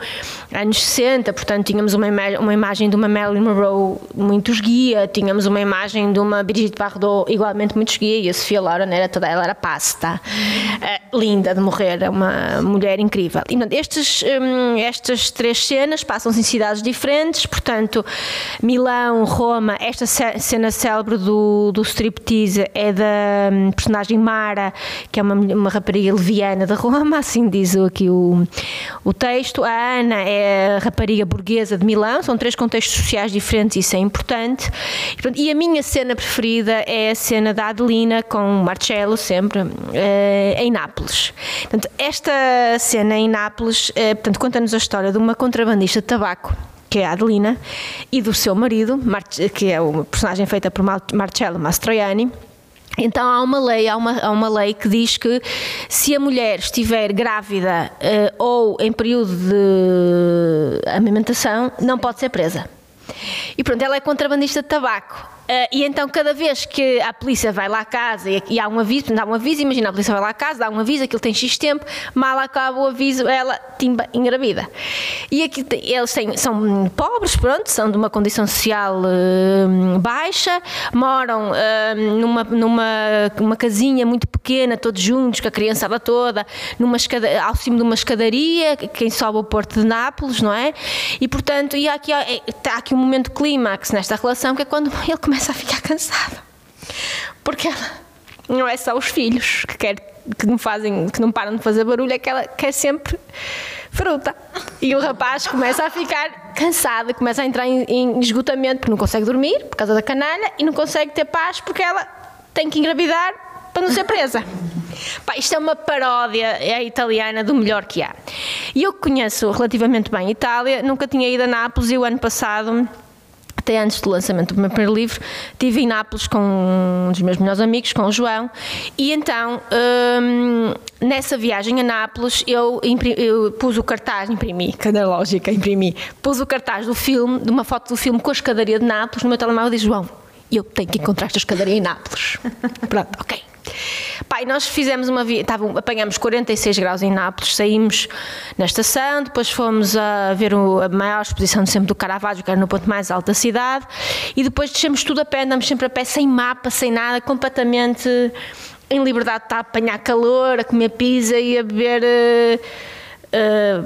anos 60, portanto tínhamos uma, ima- uma imagem de uma Marilyn Monroe muito esguia, tínhamos uma imagem de uma Brigitte Bardot igualmente muito esguia, e a Sofia Loren era toda, ela era pasta, Eh, linda de morrer, é uma mulher incrível. E, estes, hum, estas três cenas passam-se em cidades diferentes, portanto, Milão, Roma, esta ce- cena célebre do, do striptease é da hum, personagem Mara, que é uma, uma rapariga leviana de Roma, assim diz aqui o, o texto. A Ana é a rapariga burguesa de Milão, são três contextos sociais diferentes, isso é importante. E, a minha cena preferida é a cena da Adelina com Marcello, sempre, eh, em Nápoles. Portanto, esta cena em Nápoles, eh, portanto, conta-nos a história de uma contrabandista de tabaco que é a Adelina, e do seu marido, Mar- que é uma personagem feita por Mar- Marcello Mastroianni. Então há uma lei, há uma, há uma lei que diz que se a mulher estiver grávida eh, ou em período de amamentação, não pode ser presa. E pronto, ela é contrabandista de tabaco. Ah, e então, cada vez que a polícia vai lá à casa e, e há um aviso, dá um aviso, imagina a polícia vai lá à casa, dá um aviso, aquilo tem X tempo, mal acaba o aviso, ela timba engravida. E aqui eles têm, são pobres, pronto, são de uma condição social hum, baixa, moram hum, numa, numa uma casinha muito pequena, todos juntos, com a criançada toda, numa escada, ao cimo de uma escadaria, quem sobe o Porto de Nápoles, não é? E portanto, e há aqui, está aqui um momento clímax nesta relação, que é quando ele começa a ficar cansado. Porque ela não é só os filhos que, quer, que, não fazem, que não param de fazer barulho, é que ela quer sempre fruta. E o rapaz começa a ficar cansado, começa a entrar em, em esgotamento porque não consegue dormir por causa da canalha e não consegue ter paz porque ela tem que engravidar para não ser presa. Pá, isto é uma paródia é italiana do melhor que há. E eu conheço relativamente bem a Itália, nunca tinha ido a Nápoles e o ano passado até antes do lançamento do meu primeiro livro, estive em Nápoles com um dos meus melhores amigos, com o João, e então, hum, nessa viagem a Nápoles, eu, eu pus o cartaz, imprimi, cada lógica, imprimi, pus o cartaz do filme, de uma foto do filme com a escadaria de Nápoles, no meu telemóvel e disse, João, eu tenho que encontrar esta escadaria em Nápoles. Pronto, ok. Pai, nós fizemos uma via, estavam- apanhamos 46 graus em Nápoles, saímos na estação, depois fomos a ver o- a maior exposição sempre do Caravaggio, que era no ponto mais alto da cidade, e depois descemos tudo a pé, andamos sempre a pé, sem mapa, sem nada, completamente em liberdade de estar a apanhar calor, a comer pizza e a beber. eh, eh,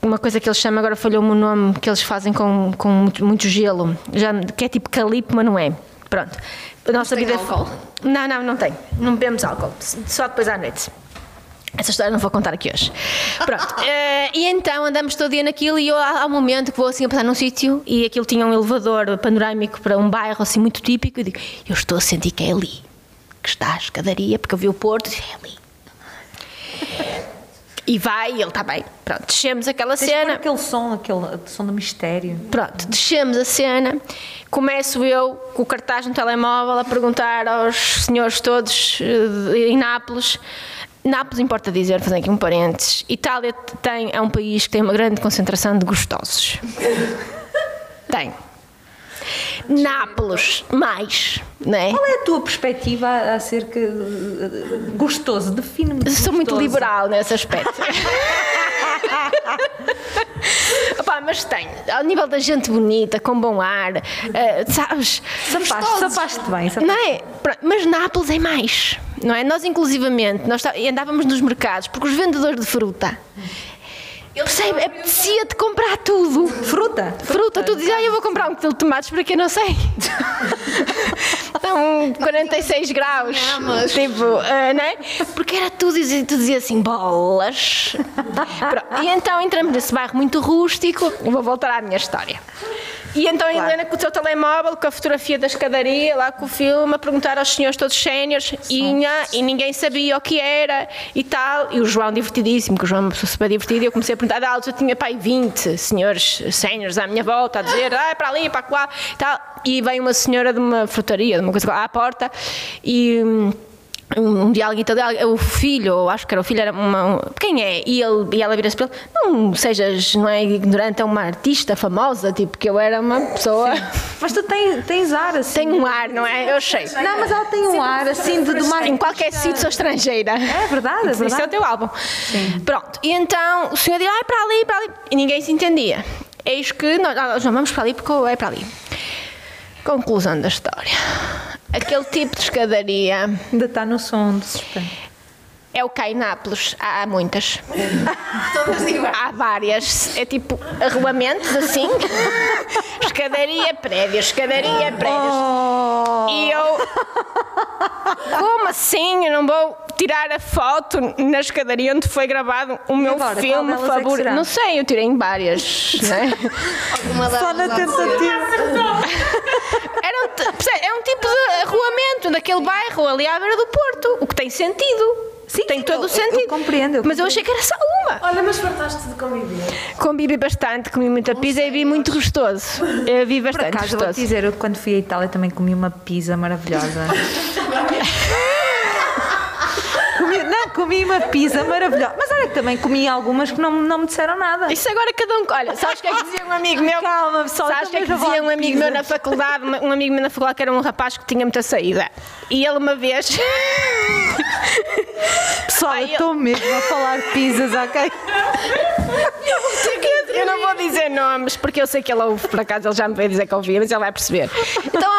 uma coisa que eles chamam, agora falhou-me o nome, que eles fazem com, com muito, muito gelo, já, que é tipo calipo, mas não é. Pronto. A nossa vida álcool? Não, não, não tem. Não bebemos álcool. Só depois à noite. Essa história não vou contar aqui hoje. Pronto. Eh, e então andamos todo dia naquilo e eu há há um momento que vou assim a passar num sítio e aquilo tinha um elevador panorâmico para um bairro assim muito típico e digo, eu estou a sentir que é ali que está a escadaria, porque eu vi o Porto e é ali. E vai, ele está bem. Pronto, descemos aquela Tens cena. aquele som, aquele som do mistério. Pronto, descemos a cena, começo eu com o cartaz no telemóvel a perguntar aos senhores todos eh, em Nápoles. Nápoles importa dizer, fazendo aqui um parênteses, Itália tem, é um país que tem uma grande concentração de gostosos. tem. Nápoles, mais, não é? Qual é a tua perspectiva acerca de gostoso? Define-me. Sou muito gostoso. liberal nesse aspecto. Opá, mas tem, ao nível da gente bonita, com bom ar, eh, sabes? Safaste, safaste bem. safaste. Não é? Mas Nápoles é mais, não é? Nós, inclusivamente, nós tá- andávamos nos mercados, porque os vendedores de fruta, percebe, apetecia de comprar tudo. Fruta? Fruta, tu dizes, ah, eu vou comprar um quilo de tomates para eu não sei. Estão 46 graus. Tipo, ah, não é? Porque era tudo, e tu dizias assim, bolas. E então entramos nesse bairro muito rústico. Eu Vou voltar à minha história. E então a Helena com o seu telemóvel, com a fotografia da escadaria, lá com o filme, a perguntar aos senhores todos séniores, e, nha, e ninguém sabia o que era e tal. E o João divertidíssimo, que o João é uma pessoa super divertida, e eu comecei a perguntar, ah, eu tinha pai 20 senhores séniores à minha volta a dizer, ah, é para ali, é para lá e tal. E veio uma senhora de uma frutaria, de uma coisa à porta, e. um, um diálogo italiano, o filho, acho que era o filho, era uma, um- quem é? E, ele, e ela vira-se para ele, não sejas, não é ignorante, é uma artista famosa, tipo, que eu era uma pessoa, Mas tu tens, tens ar assim. tem um ar, não é? Eu sei. Não, mas ela tem um ar assim de, de uma Em qualquer sítio sou estrangeira. É verdade, é Isso é o verdade. teu álbum. Pronto, e então o senhor diz, ah, é para ali, para ali, e ninguém se entendia. Eis que nós, nós não vamos para ali porque é para ali. Conclusão da história. Aquele tipo de escadaria Ainda está no som de suspense. É o cá em Nápoles, há muitas. Há várias. É tipo arruamentos assim. escadaria, prédio, escadaria, prédios. E eu. Como assim? Eu não vou tirar a foto na escadaria onde foi gravado o meu agora, filme é favorito? será? não sei, eu tirei em várias. né? Uma Só na há tentativa. Era um, é um tipo de arruamento daquele bairro ali à beira do Porto, o que tem sentido. Sim, tem sim, todo eu- o eu sentido. compreendo, eu Mas eu achei que era só uma. Olha, mas fartaste de conviver. Convivi bastante, comi muita pizza e vi muito gostoso. Eu vi Por bastante acaso, vou-te gostoso. dizer, eu quando fui à Itália também comi uma pizza maravilhosa. comi, uma pizza maravilhosa. Mas olha que também comi algumas que não, não me disseram nada. Isso agora cada um. Olha, sabes o que é que dizia um amigo meu? Calma, pessoal, Sabes o que é que dizia um amigo meu na faculdade? Um amigo meu na faculdade que era um rapaz que tinha muita saída. E ele uma vez. Pessoal, Ai, eu estou mesmo a falar de pizzas, ok? Eu não vou dizer nomes porque eu sei que ele ouve, por acaso ele já me veio dizer que ouvia, mas ele vai perceber. Então,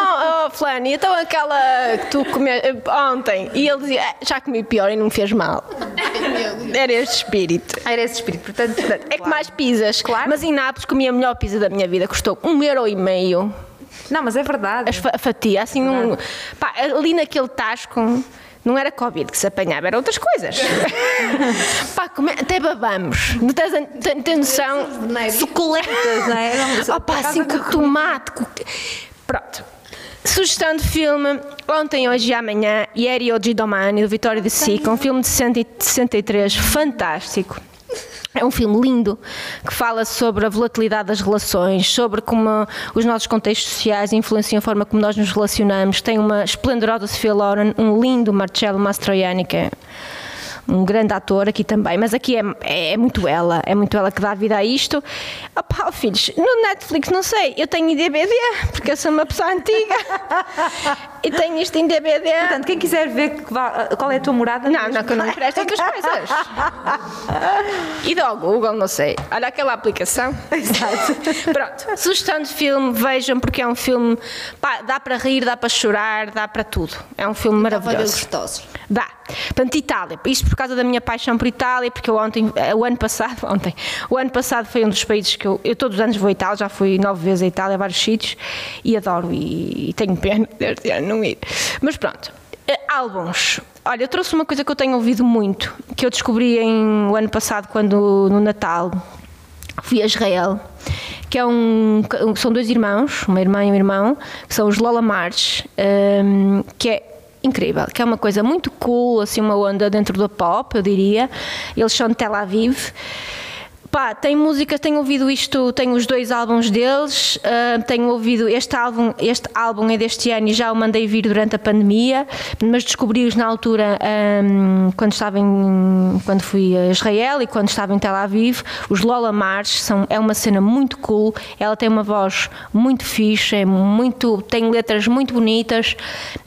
oh, Flani, então aquela que tu comeste ontem, e ele dizia, "Ah, já comi pior e não me fez mal. Era este espírito. Era esse espírito, portanto, portanto É que mais pizzas. Claro. Mas em Nápoles comi a melhor pizza da minha vida, custou um euro e meio. Não, mas é verdade. As fa- a fatia, assim, um, pá, ali naquele tasco. Não era Covid que se apanhava, eram outras coisas. Pá, come- até babamos. Não tens, tens, tens noção? Suculentas, não é? Por assim com nunca tomate. com- Pronto. Sugestão de filme, ontem, hoje e amanhã, Ieri Oggi Domani, do Vittorio De Sica, um filme de 60 e- 63, fantástico. É um filme lindo que fala sobre a volatilidade das relações, sobre como os nossos contextos sociais influenciam a forma como nós nos relacionamos. Tem uma esplendorosa Sofia Loren, um lindo Marcello Mastroianni, que é um grande ator aqui também, mas aqui é, é, é muito ela, é muito ela que dá vida a isto. Opá, filhos, no Netflix não sei, eu tenho em DVD, porque eu sou uma pessoa antiga e tenho isto em DVD. Portanto, quem quiser ver qual é a tua morada. Não, não, que eu não empresto outras coisas. E do Google, não sei. Olha aquela aplicação. Exato. Pronto. Sugestão de filme, vejam, porque é um filme. Pá, dá para rir, dá para chorar, dá para tudo. É um filme Estava maravilhoso. gostosos. Dá. Portanto, Itália. Isto por causa da minha paixão por Itália, porque eu ontem, eh, o ano passado, ontem, o ano passado foi um dos países que eu, eu todos os anos vou a Itália, já fui nove vezes a Itália, a vários sítios, e adoro, e, e tenho pena deste ano não ir. Mas pronto. Eh, Álbuns. Olha, eu trouxe uma coisa que eu tenho ouvido muito, que eu descobri em, o ano passado, quando no Natal fui a Israel, que é um, são dois irmãos, uma irmã e um irmão, que são os Lola March, hum, que é incrível, que é uma coisa muito cool, assim uma onda dentro da pop, eu diria. Eles são de Tel Aviv. Pá, tem músicas, tenho ouvido isto, tenho os dois álbuns deles, ah, tenho ouvido este álbum, este álbum é deste ano e já o mandei vir durante a pandemia, mas descobri-os na altura ahm, quando estava em, quando fui a Israel e quando estava em Tel Aviv. Os Lola March são, é uma cena muito cool, ela tem uma voz muito fixe, é muito, tem letras muito bonitas,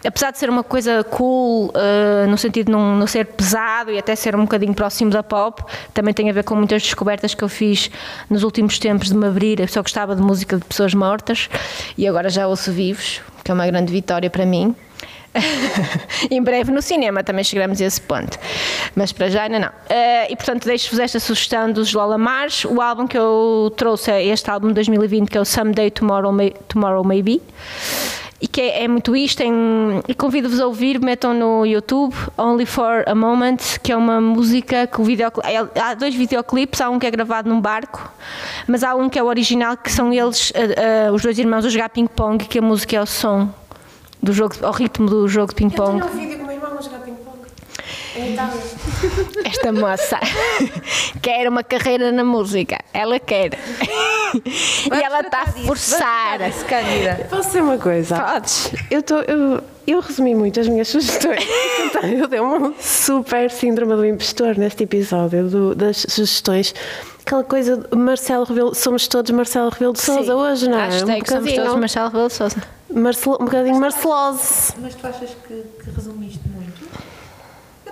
apesar de ser uma coisa cool, ah, no sentido de não, não ser pesado e até ser um bocadinho próximo da pop, também tem a ver com muitas descobertas que eu fiz nos últimos tempos de me abrir. Eu só gostava de música de pessoas mortas e agora já ouço vivos, que é uma grande vitória para mim. em breve no cinema também chegaremos a esse ponto, mas para já ainda não. Eh, e portanto, deixo-vos esta sugestão dos Lola Mars. O álbum que eu trouxe é este álbum de 2020, que é o Someday Tomorrow, May, Tomorrow Maybe e que é, é muito isto. Tem, e convido-vos a ouvir, metam no YouTube Only for a Moment, que é uma música que o videocli- há dois videoclipes, há um que é gravado num barco, mas há um que é o original, que são eles, ah, ah, os dois irmãos, a jogar ping-pong, que a música é o som do jogo, ao ritmo do jogo de ping-pong. um vídeo com o meu irmão a jogar ping-pong. Em Itália. Esta moça quer uma carreira na música, ela quer. e ela está a forçar. Se Cândida. Posso dizer uma coisa? Podes. Eu, tô, eu, eu resumi muito as minhas sugestões. Então, eu dei um super síndrome do impostor neste episódio do- das sugestões. Aquela coisa de Marcelo Rebelo, somos todos Marcelo Rebelo de Souza hoje, não é? Hashtag um somos todos bocadinho, Marcelo Rebelo de Sousa. Marcelo, um bocadinho Marcelose. Mas tu achas que, que resumiste muito?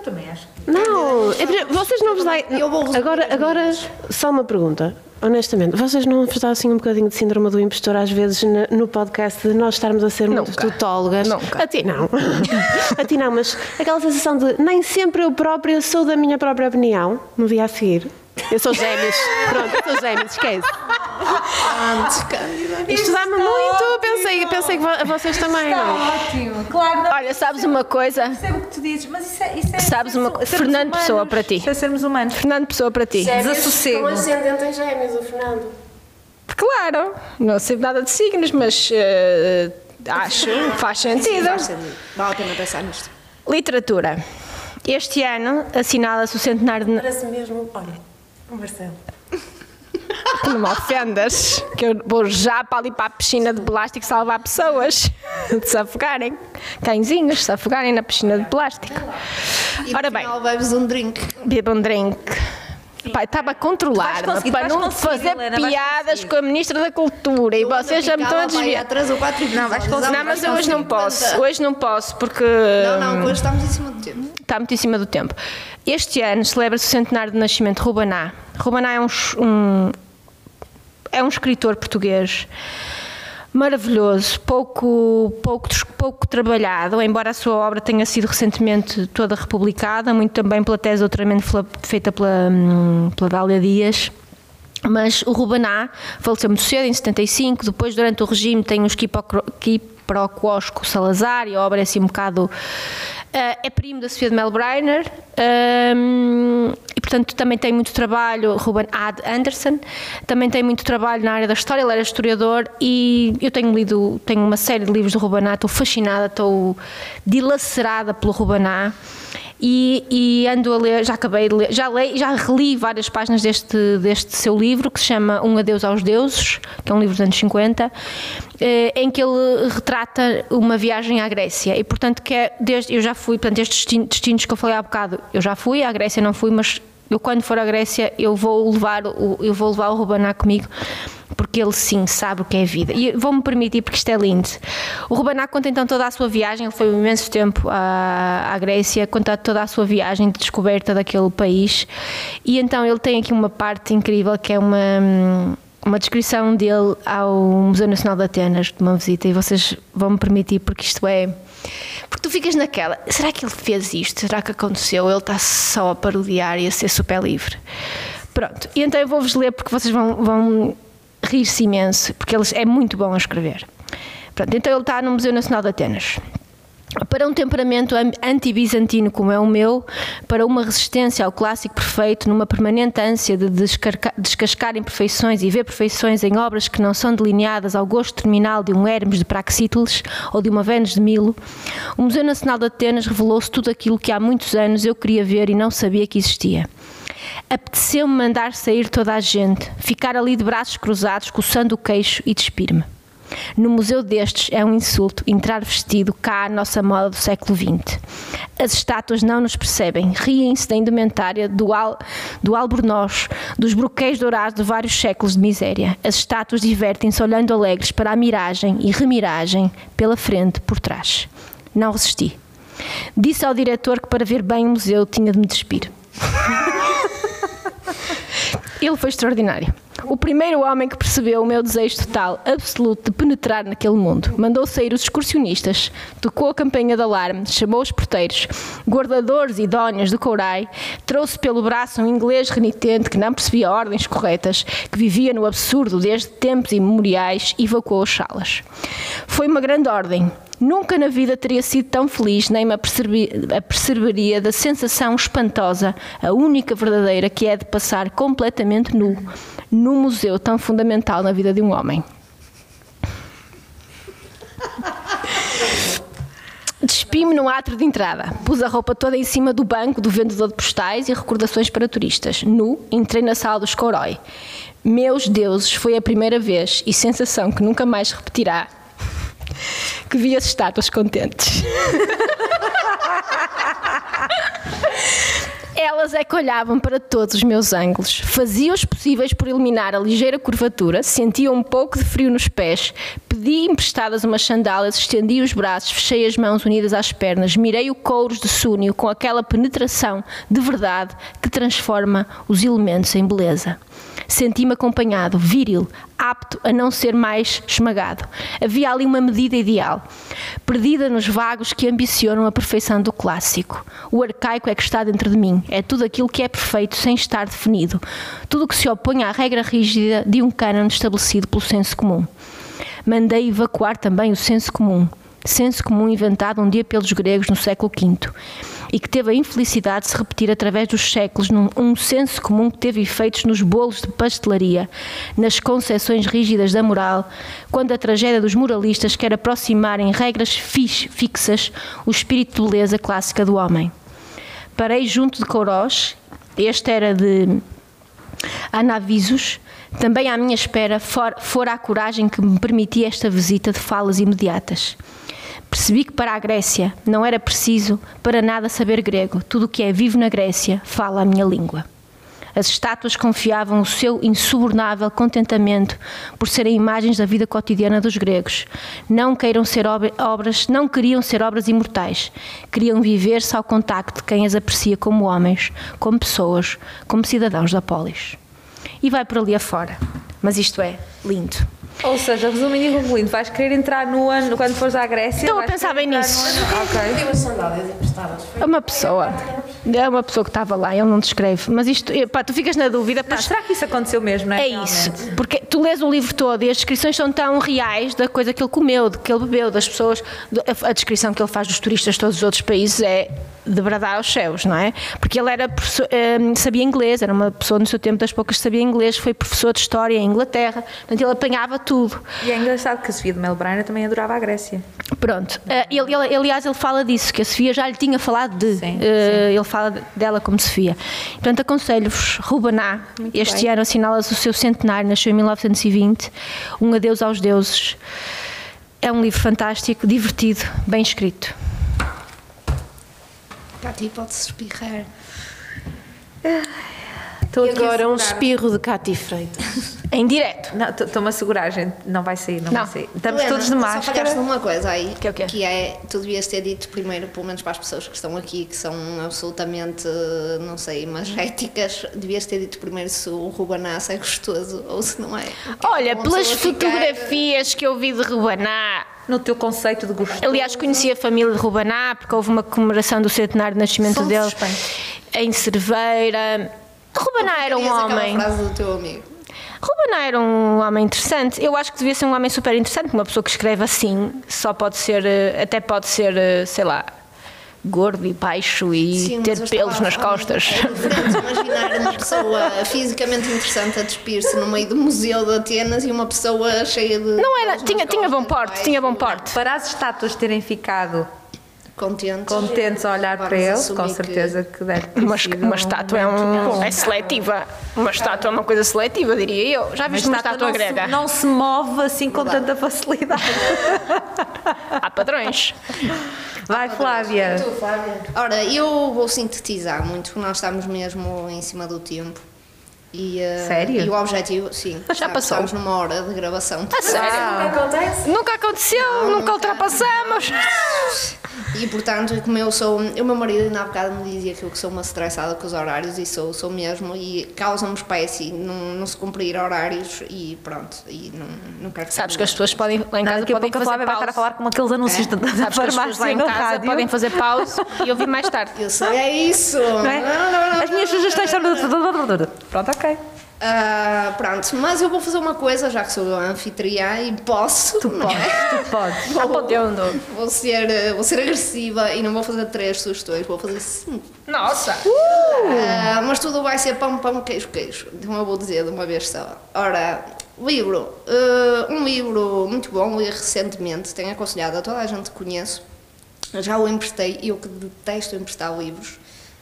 Eu também acho que. Não, é porque vocês não vos dá. Eu vou resumir Agora, agora, só uma pergunta. Honestamente, vocês não vos dá assim um bocadinho de síndrome do impostor às vezes no podcast de nós estarmos a ser muito tutólogas? Nunca. A ti não. a ti não, mas aquela sensação de nem sempre eu própria sou da minha própria opinião no dia a seguir. Eu sou gêmeos. Pronto, eu sou gêmeos, esquece. Isto dá-me muito. Pensei, pensei que vo- vocês também, não é? Ótimo, claro. Não, Olha, sabes uma coisa? percebo o que tu dizes, mas isso é. Isso é Sabes uma coisa? Fernando humanos. Pessoa para ti. Isso é sermos humanos. Fernando Pessoa para ti. Desassossego. ascendente em gêmeos, o Fernando. Claro, não sei nada de signos, mas eh, acho que faz sentido. Vale a pena pensar nisto. Literatura. Este ano assinala-se o centenário de. Parece mesmo. Olha, o Marcelo. Que não me ofendas, que eu vou já para ali para a piscina de plástico salvar pessoas de se afogarem, cãezinhos se afogarem na piscina de plástico. E Ora bem, bebes um drink. beba um drink. Pai, estava a controlar para não fazer Helena, piadas com a Ministra da Cultura e vocês já me estão a desviar. três ou quatro Não, vais conseguir. Não, mas hoje não posso. Hoje não posso porque Não, não, hoje estamos em cima do tempo. está muito em cima do tempo. Este ano celebra-se o centenário de nascimento de Rubaná. Rubaná é um, um- é um escritor português maravilhoso, pouco, pouco, pouco trabalhado, embora a sua obra tenha sido recentemente toda republicada, muito também pela tese de doutoramento feita pela, hum, pela Dália Dias. Mas o Rubaná faleceu muito cedo, em 75, depois durante o regime tem os quipocro- com o Salazar e a obra é assim um bocado... eh, é primo da Sofia de Melbreiner hum, e portanto também tem muito trabalho, Ruben Ad Anderson, também tem muito trabalho na área da história, ele era historiador e eu tenho lido, tenho uma série de livros do Rubaná, estou fascinada, estou dilacerada pelo Rubaná e, e ando a ler, já acabei de ler, já, leio, já reli várias páginas deste, deste seu livro que se chama Um Adeus aos Deuses, que é um livro dos anos 50, eh, em que ele retrata uma viagem à Grécia. E portanto que é desde, eu já fui, portanto estes destin- destinos que eu falei há bocado, eu já fui, à Grécia não fui, mas eu quando for à Grécia eu vou levar o, eu vou levar o Rubaná comigo porque ele sim sabe o que é vida. E vou-me permitir, porque isto é lindo. O Rubaná conta então toda a sua viagem, ele foi um imenso tempo à, à Grécia, conta toda a sua viagem de descoberta daquele país. E então ele tem aqui uma parte incrível que é uma. Uma descrição dele ao Museu Nacional de Atenas, de uma visita, e vocês vão me permitir, porque isto é. Porque tu ficas naquela, será que ele fez isto? Será que aconteceu? Ele está só a parodiar e a ser super livre. Pronto, e então eu vou-vos ler porque vocês vão, vão rir-se imenso, porque ele é muito bom a escrever. Pronto, então ele está no Museu Nacional de Atenas. Para um temperamento am- anti-bizantino como é o meu, para uma resistência ao clássico perfeito, numa permanente ânsia de descascar imperfeições e ver perfeições em obras que não são delineadas ao gosto terminal de um Hermes de Praxíteles ou de uma Vênus de Milo, o Museu Nacional de Atenas revelou-se tudo aquilo que há muitos anos eu queria ver e não sabia que existia. Apeteceu-me mandar sair toda a gente, ficar ali de braços cruzados, coçando o queixo e despir-me. No museu destes é um insulto entrar vestido cá à nossa moda do século XX. As estátuas não nos percebem, riem-se da indumentária do, al, do albornoz, dos broquéis dourados de vários séculos de miséria. As estátuas divertem-se olhando alegres para a miragem e remiragem pela frente, por trás. Não resisti. Disse ao diretor que para ver bem o museu tinha de me despir. Ele foi extraordinário. O primeiro homem que percebeu o meu desejo total, absoluto, de penetrar naquele mundo. Mandou sair os excursionistas, tocou a campanha de alarme, chamou os porteiros, guardadores idóneos do Courai, trouxe pelo braço um inglês renitente que não percebia ordens corretas, que vivia no absurdo desde tempos imemoriais e evacuou as salas. Foi uma grande ordem. Nunca na vida teria sido tão feliz, nem me aperceberia da sensação espantosa, a única verdadeira, que é de passar completamente nu, num museu tão fundamental na vida de um homem. Despi-me no átrio de entrada. Pus a roupa toda em cima do banco do vendedor de postais e recordações para turistas. Nu, entrei na sala do Escorói. Meus deuses, foi a primeira vez e sensação que nunca mais repetirá que vi as estátuas contentes. Elas é que olhavam para todos os meus ângulos, faziam os possíveis por eliminar a ligeira curvatura, sentia um pouco de frio nos pés, pedi emprestadas umas sandálias, estendi os braços, fechei as mãos unidas às pernas, mirei o couros de súnio com aquela penetração de verdade que transforma os elementos em beleza. Senti-me acompanhado, viril, apto a não ser mais esmagado. Havia ali uma medida ideal, perdida nos vagos que ambicionam a perfeição do clássico. O arcaico é que está dentro de mim, é tudo aquilo que é perfeito sem estar definido, tudo o que se opõe à regra rígida de um cânon estabelecido pelo senso comum. Mandei evacuar também o senso comum, senso comum inventado um dia pelos gregos no século V e que teve a infelicidade de se repetir através dos séculos num um senso comum que teve efeitos nos bolos de pastelaria, nas concepções rígidas da moral, quando a tragédia dos moralistas quer aproximar em regras fix- fixas o espírito de beleza clássica do homem. Parei junto de Courós, este era de Há navisos, também à minha espera, for, fora a coragem que me permitia esta visita de falas imediatas. Percebi que para a Grécia não era preciso para nada saber grego. Tudo o que é vivo na Grécia fala a minha língua. As estátuas confiavam o seu insubornável contentamento por serem imagens da vida cotidiana dos gregos. Não queiram ser ob- obras, não queriam ser obras imortais. Queriam viver-se ao contacto de quem as aprecia como homens, como pessoas, como cidadãos da polis. E vai por ali afora. Mas isto é lindo. Ou seja, resumindo e concluindo, vais querer entrar no ano quando fores à Grécia? Estou a pensar bem nisso. Ok. Foi É uma pessoa. É uma pessoa que estava lá, ele não descreve. Mas isto, pá, tu ficas na dúvida. Pá, Mas será que isso aconteceu mesmo, não é? É isso, porque tu lês o livro todo e as descrições são tão reais da coisa que ele comeu, de que ele bebeu, das pessoas. a descrição que ele faz dos turistas de todos os outros países é de bradar aos céus, não é? Porque ele era hum, sabia inglês, era uma pessoa no seu tempo das poucas que sabia inglês, foi professor de história em Inglaterra, portanto ele apanhava tudo. E é engraçado que a Sofia de Melbrainer também adorava a Grécia. Pronto. Eh, ele, ele- aliás, ele fala disso, que a Sofia já lhe tinha falado de. Sim, Eh, Ele fala dela como Sofia. Portanto, aconselho-vos, Rubaná, este bem. ano assinala-se o seu centenário, nasceu em 1920. Um adeus aos deuses. É um livro fantástico, divertido, bem escrito. Cati, pode-se espirrar. Estou aqui a Agora um espirro de Cati Freitas. Em direto. Não, t- Estou-me a segurar, gente. Não vai sair, não, Não. vai sair. Estamos Helena, todos de Só máscara. falhaste numa coisa aí, Que é o quê? é, tu devias ter dito primeiro, pelo menos para as pessoas que estão aqui, que são absolutamente, não sei, magéticas, devias ter dito primeiro se o Rubaná é gostoso ou se não é. Olha, Uma pelas pessoa ficar- fotografias que eu vi de Rubaná, No teu conceito de gosto. Aliás, conheci a família de Rubaná porque houve uma comemoração do centenário de nascimento São dele em Cerveira. Rubaná era um homem. frase do teu amigo. Rubaná era um homem interessante. Eu acho que devia ser um homem super interessante. Uma pessoa que escreve assim só pode ser, eh, até pode ser, eh, sei lá, gordo e baixo e Sim, ter pelos nas costas. É diferente imaginar uma pessoa fisicamente interessante a despir-se no meio do museu de Atenas e uma pessoa cheia de. Não era, tinha, tinha bom porte, tinha bom porte. Para as estátuas terem ficado Contente. contentes a olhar Vamos para ele, com que- certeza que, deve ter Uma, sido uma estátua é, um, é seletiva. Uma estátua é uma coisa seletiva, diria eu. Já viste uma estátua não grega? Se, não se move assim com Verdade. tanta facilidade. Há padrões. Vai, Flávia. Ora, eu vou sintetizar muito, porque nós estamos mesmo em cima do tempo. E, eh, Sério? E o objetivo, sim. Já passou. Estamos numa hora de gravação. A sério? acontece? Nunca aconteceu, nunca nunca. ultrapassamos. E portanto, como eu sou. O meu marido ainda há bocado me dizia que eu que sou uma estressada com os horários e sou, sou mesmo. E causa-me espécie não, não se cumprir horários e pronto. E não, não quero ficar Sabes que as pessoas podem lá em Não, casa daqui a podem fazer Flávia vai estar a pausa. falar com aqueles anúncios da, da Sabes que as pessoas lá em casa rádio. podem fazer pausa e ouvir mais tarde. Eu sei, é isso! Não é? As minhas sugestões são. Pronto, ok. Ah, pronto, mas eu vou fazer uma coisa, já que sou a anfitriã e posso. Tu não É? Tu podes. Vou, podendo. vou, ser, eh, vou ser agressiva e não vou fazer três sugestões, vou fazer cinco. Nossa! Ah, mas tudo vai ser pão, pão, queijo, queijo. Então eu vou dizer de uma vez só. Ora, livro. ah, um livro muito bom, li recentemente, tenho aconselhado a toda a gente que conheço. Já o emprestei, eu que detesto emprestar livros.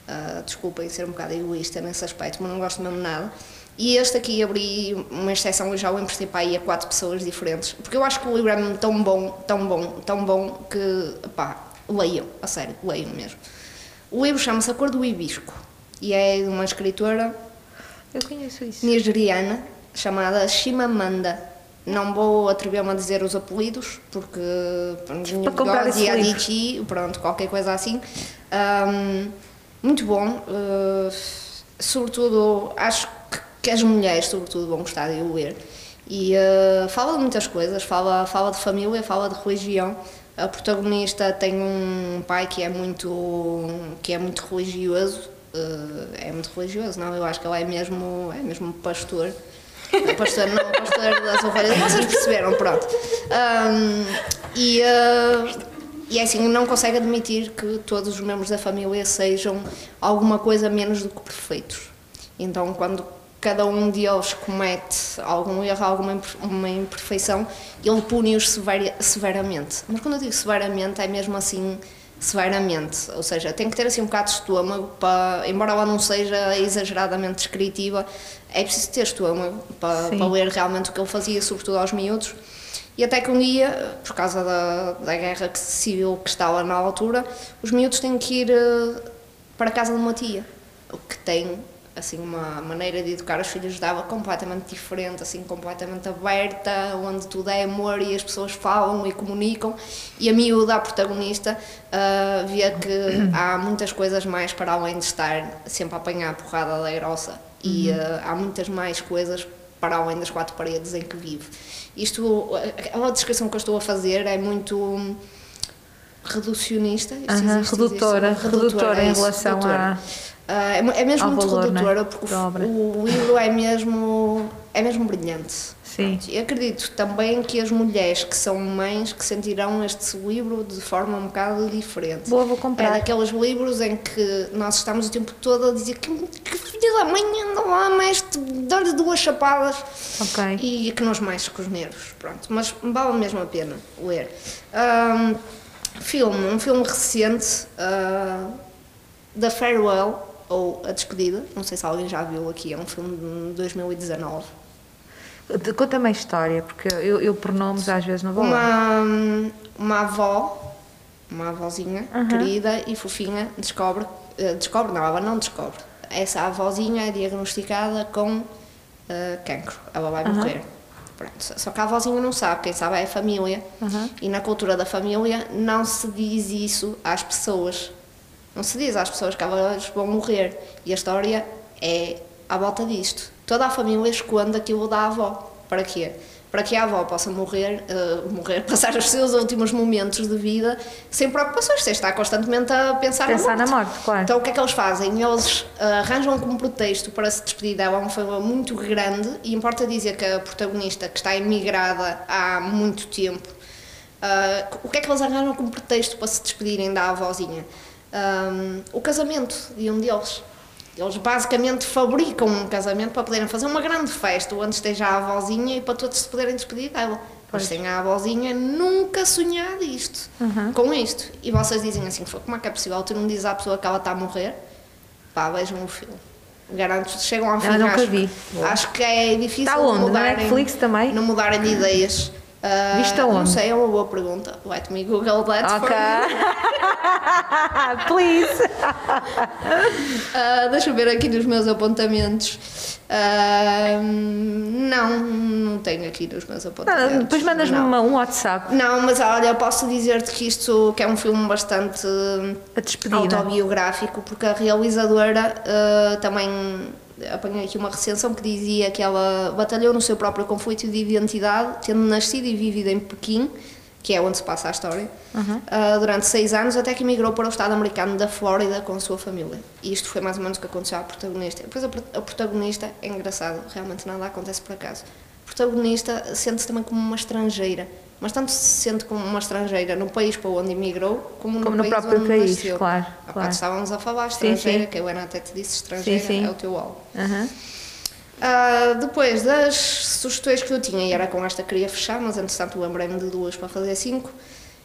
Ah, desculpem ser um bocado egoísta nesse aspecto, mas não gosto mesmo de nada. E este aqui abri uma exceção e já o emprestei para a quatro pessoas diferentes. Porque eu acho que o livro é tão bom, tão bom, tão bom que, pá, leiam, a sério, leiam mesmo. O livro chama-se A Cor do Hibisco e é de uma escritora Eu conheço isso. nigeriana chamada Shimamanda. Não vou atrever-me a dizer os apelidos, porque Para comprar esse livro. Adichie, pronto, qualquer coisa assim. Ahm, muito bom. eh, sobretudo, acho que, as mulheres, sobretudo, vão gostar de o ler. E eh, fala de muitas coisas, fala, fala de família, fala de religião. A protagonista tem um pai que é muito, que é muito religioso. eh, é muito religioso, não? Eu acho que ele é mesmo, é mesmo pastor. Pastor, não, pastor das ovelhas. Vocês perceberam, pronto. Ahm, e, ah, e é assim, não consegue admitir que todos os membros da família sejam alguma coisa menos do que perfeitos. Então, quando cada um deles comete algum erro, alguma uma imperfeição, ele pune-os severamente. Mas quando eu digo severamente, é mesmo assim, severamente, ou seja, tem que ter assim um bocado de estômago para, embora ela não seja exageradamente descritiva, é preciso ter estômago para, para ler realmente o que ele fazia, sobretudo aos miúdos. E até que um dia, por causa da, da guerra que- civil que estava na altura, os miúdos têm que ir eh, para a casa de uma tia, o que tem assim uma maneira de educar os filhos dava completamente diferente, assim completamente aberta, onde tudo é amor e as pessoas falam e comunicam. E a miúda, a protagonista, ah, via que há muitas coisas mais para além de estar sempre a apanhar a porrada da grossa e ah, há muitas mais coisas para além das quatro paredes em que vive. Isto, a descrição que eu estou a fazer é muito reducionista. Aham, existe, redutora, existe, redutora em é isso, relação redutora. à- Ah, é, é mesmo muito valor, não é, redutora porque da o, o livro é mesmo, é mesmo brilhante. Sim. E acredito também que as mulheres que são mães que sentirão este livro de forma um bocado diferente. Boa, vou comprar. É daqueles livros em que nós estamos o tempo todo a dizer que, que filha da mãe anda lá, mestre, dá-lhe duas chapadas. Ok. E que nos mais com os nervos, pronto. Mas vale mesmo a pena ler. Ahm, filme, um filme recente, ah, da Farewell, ou A Despedida, não sei se alguém já viu aqui, é um filme de 2019. Conta-me a história, porque eu, eu por nomes às vezes não vou lá. Uma, uma avó, uma avózinha querida e fofinha, descobre, eh, descobre, não, ela não descobre. Essa avózinha é diagnosticada com eh, cancro, ela vai morrer. Pronto. Só que a avózinha não sabe, quem sabe é a família. E na cultura da família não se diz isso às pessoas. Não se diz às pessoas que elas vão morrer. E a história é à volta disto. Toda a família esconde aquilo da avó. Para quê? Para que a avó possa morrer, eh, morrer, passar os seus últimos momentos de vida sem preocupações, sem estar constantemente a pensar, Pensar na na morte. morte, claro. Então o que é que eles fazem? Eles ah, arranjam como pretexto para se despedir dela uma família muito grande e importa dizer que a protagonista, que está emigrada há muito tempo, ah, o que é que eles arranjam como pretexto para se despedirem da avózinha? Ahm, o casamento de um deles. Eles basicamente fabricam um casamento para poderem fazer uma grande festa onde esteja a avózinha e para todos se poderem despedir dela. Mas sem a avózinha nunca sonhar isto, com isto. E vocês dizem assim, "Fô, como é que é possível? Tu não dizes à pessoa que ela está a morrer? Pá, vejam o filme. Garanto, chegam ao fim. Eu nunca acho, vi. Acho que é difícil Está onde? Na mudarem, Netflix também? Não mudarem de ideias. Ah, Viste Não aonde? sei, é uma boa pergunta. Let me Google that for Ok. you. Please. Ah, deixa eu ver aqui nos meus apontamentos. Ah, não, não tenho aqui nos meus apontamentos. Não, depois mandas-me Não. um WhatsApp. Não, mas olha, eu posso dizer-te que isto que é um filme bastante autobiográfico, porque a realizadora ah, também apanhei aqui uma recensão que dizia que ela batalhou no seu próprio conflito de identidade, tendo nascido e vivido em Pequim, que é onde se passa a história, ah, durante seis anos, até que emigrou para o estado americano da Flórida com a sua família. E isto foi mais ou menos o que aconteceu à protagonista. Depois a, a protagonista, é engraçado, realmente nada acontece por acaso. A protagonista sente-se também como uma estrangeira, mas tanto se sente como uma estrangeira no país para onde emigrou, como no, Como no país próprio onde país, nasceu. claro, Há claro. estávamos a falar Sim, estrangeira, sim. que a Helena até te disse estrangeira, Sim, sim. é o teu alvo. Aham. Ah, depois das sugestões que eu tinha, e era com esta que queria fechar, mas entretanto lembrei-me de duas para fazer cinco.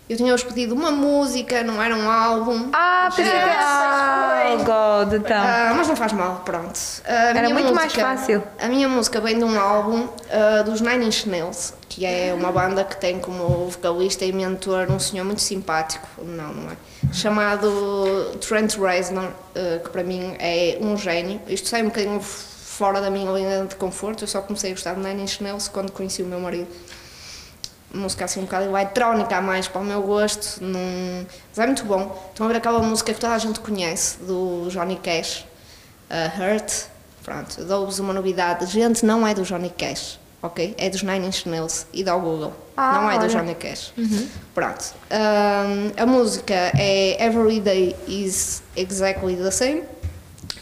Eu tinha-vos pedido uma música, não era um álbum. Ah, pensei que... Ah, God, então. Ah, mas não faz mal, pronto. A Era muito mais música- fácil. A minha música vem de um álbum ah, dos Nine Inch Nails, que é uma banda que tem como vocalista e mentor um senhor muito simpático, não, não é? Chamado Trent Reznor, ah, que para mim é um gênio. Isto sai um bocadinho fora da minha linha de conforto, eu só comecei a gostar de Nine Inch Nails quando conheci o meu marido música assim um bocado eletrónica a mais para o meu gosto, num... mas é muito bom. Estão a ver aquela música que toda a gente conhece, do Johnny Cash, uh, Hurt, pronto, dou-vos uma novidade, gente, não é do Johnny Cash, ok? É dos Nine Inch Nails e do Google, Ah, não é do olha. Johnny Cash. Pronto, Um, a música é Every Day is Exactly the Same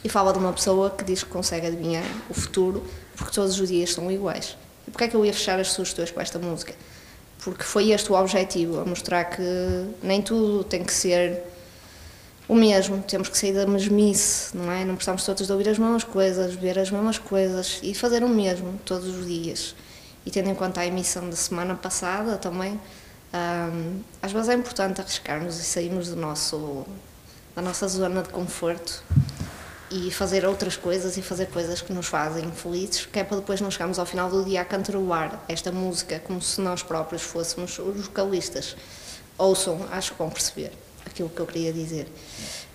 e fala de uma pessoa que diz que consegue adivinhar o futuro porque todos os dias são iguais. E porquê é que eu ia fechar as sugestões com esta música? Porque foi este o objetivo, mostrar que nem tudo tem que ser o mesmo, temos que sair da mesmice, não é? Não precisamos todos de ouvir as mesmas coisas, ver as mesmas coisas e fazer o mesmo todos os dias. E tendo em conta a emissão da semana passada também, às vezes é importante arriscarmos e sairmos do nosso, da nossa zona de conforto e fazer outras coisas e fazer coisas que nos fazem felizes, que é para depois não chegarmos ao final do dia a cantarolar esta música como se nós próprios fôssemos os vocalistas. Ouçam, acho que vão perceber aquilo que eu queria dizer.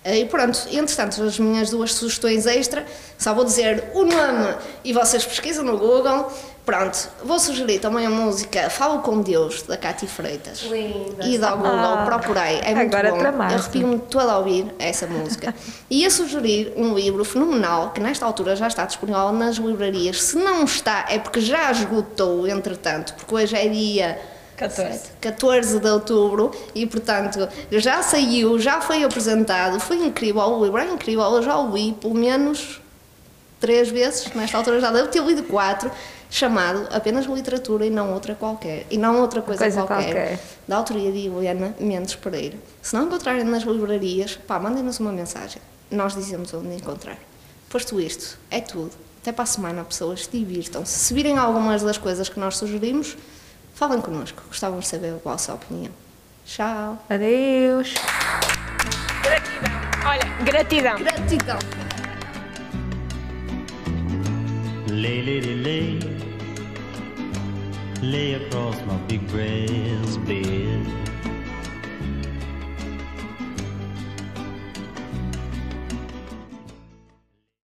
Eh, E pronto, entretanto, as minhas duas sugestões extra, só vou dizer o nome e vocês pesquisam no Google. Pronto, vou sugerir também a música Falo com Deus, da Cátia Freitas. Linda. E ao Google, Ah, procurei, é muito agora bom. Eu arrepio-me toda a ouvir essa música. E a sugerir um livro fenomenal, que nesta altura já está disponível nas livrarias. Se não está, é porque já esgotou, entretanto, porque hoje é dia 14. 14 de outubro e, portanto, já saiu, já foi apresentado, foi incrível, o livro é incrível, eu já o li pelo menos três vezes, nesta altura já devo ter lido quatro, chamado apenas literatura e não outra qualquer, e não outra coisa, Coisa qualquer, qualquer. da autoria de Helena Mendes Pereira. Se não encontrarem nas livrarias, pá, mandem-nos uma mensagem, nós dizemos onde encontrar. Posto isto, é tudo. Até para a semana, pessoas, divirtam-se. Se virem algumas das coisas que nós sugerimos, falem connosco, gostávamos de saber a vossa opinião. Tchau! Adeus. Olha, gratidão. Gratidão! Lay, lady, lay. Lay across my big brass bed.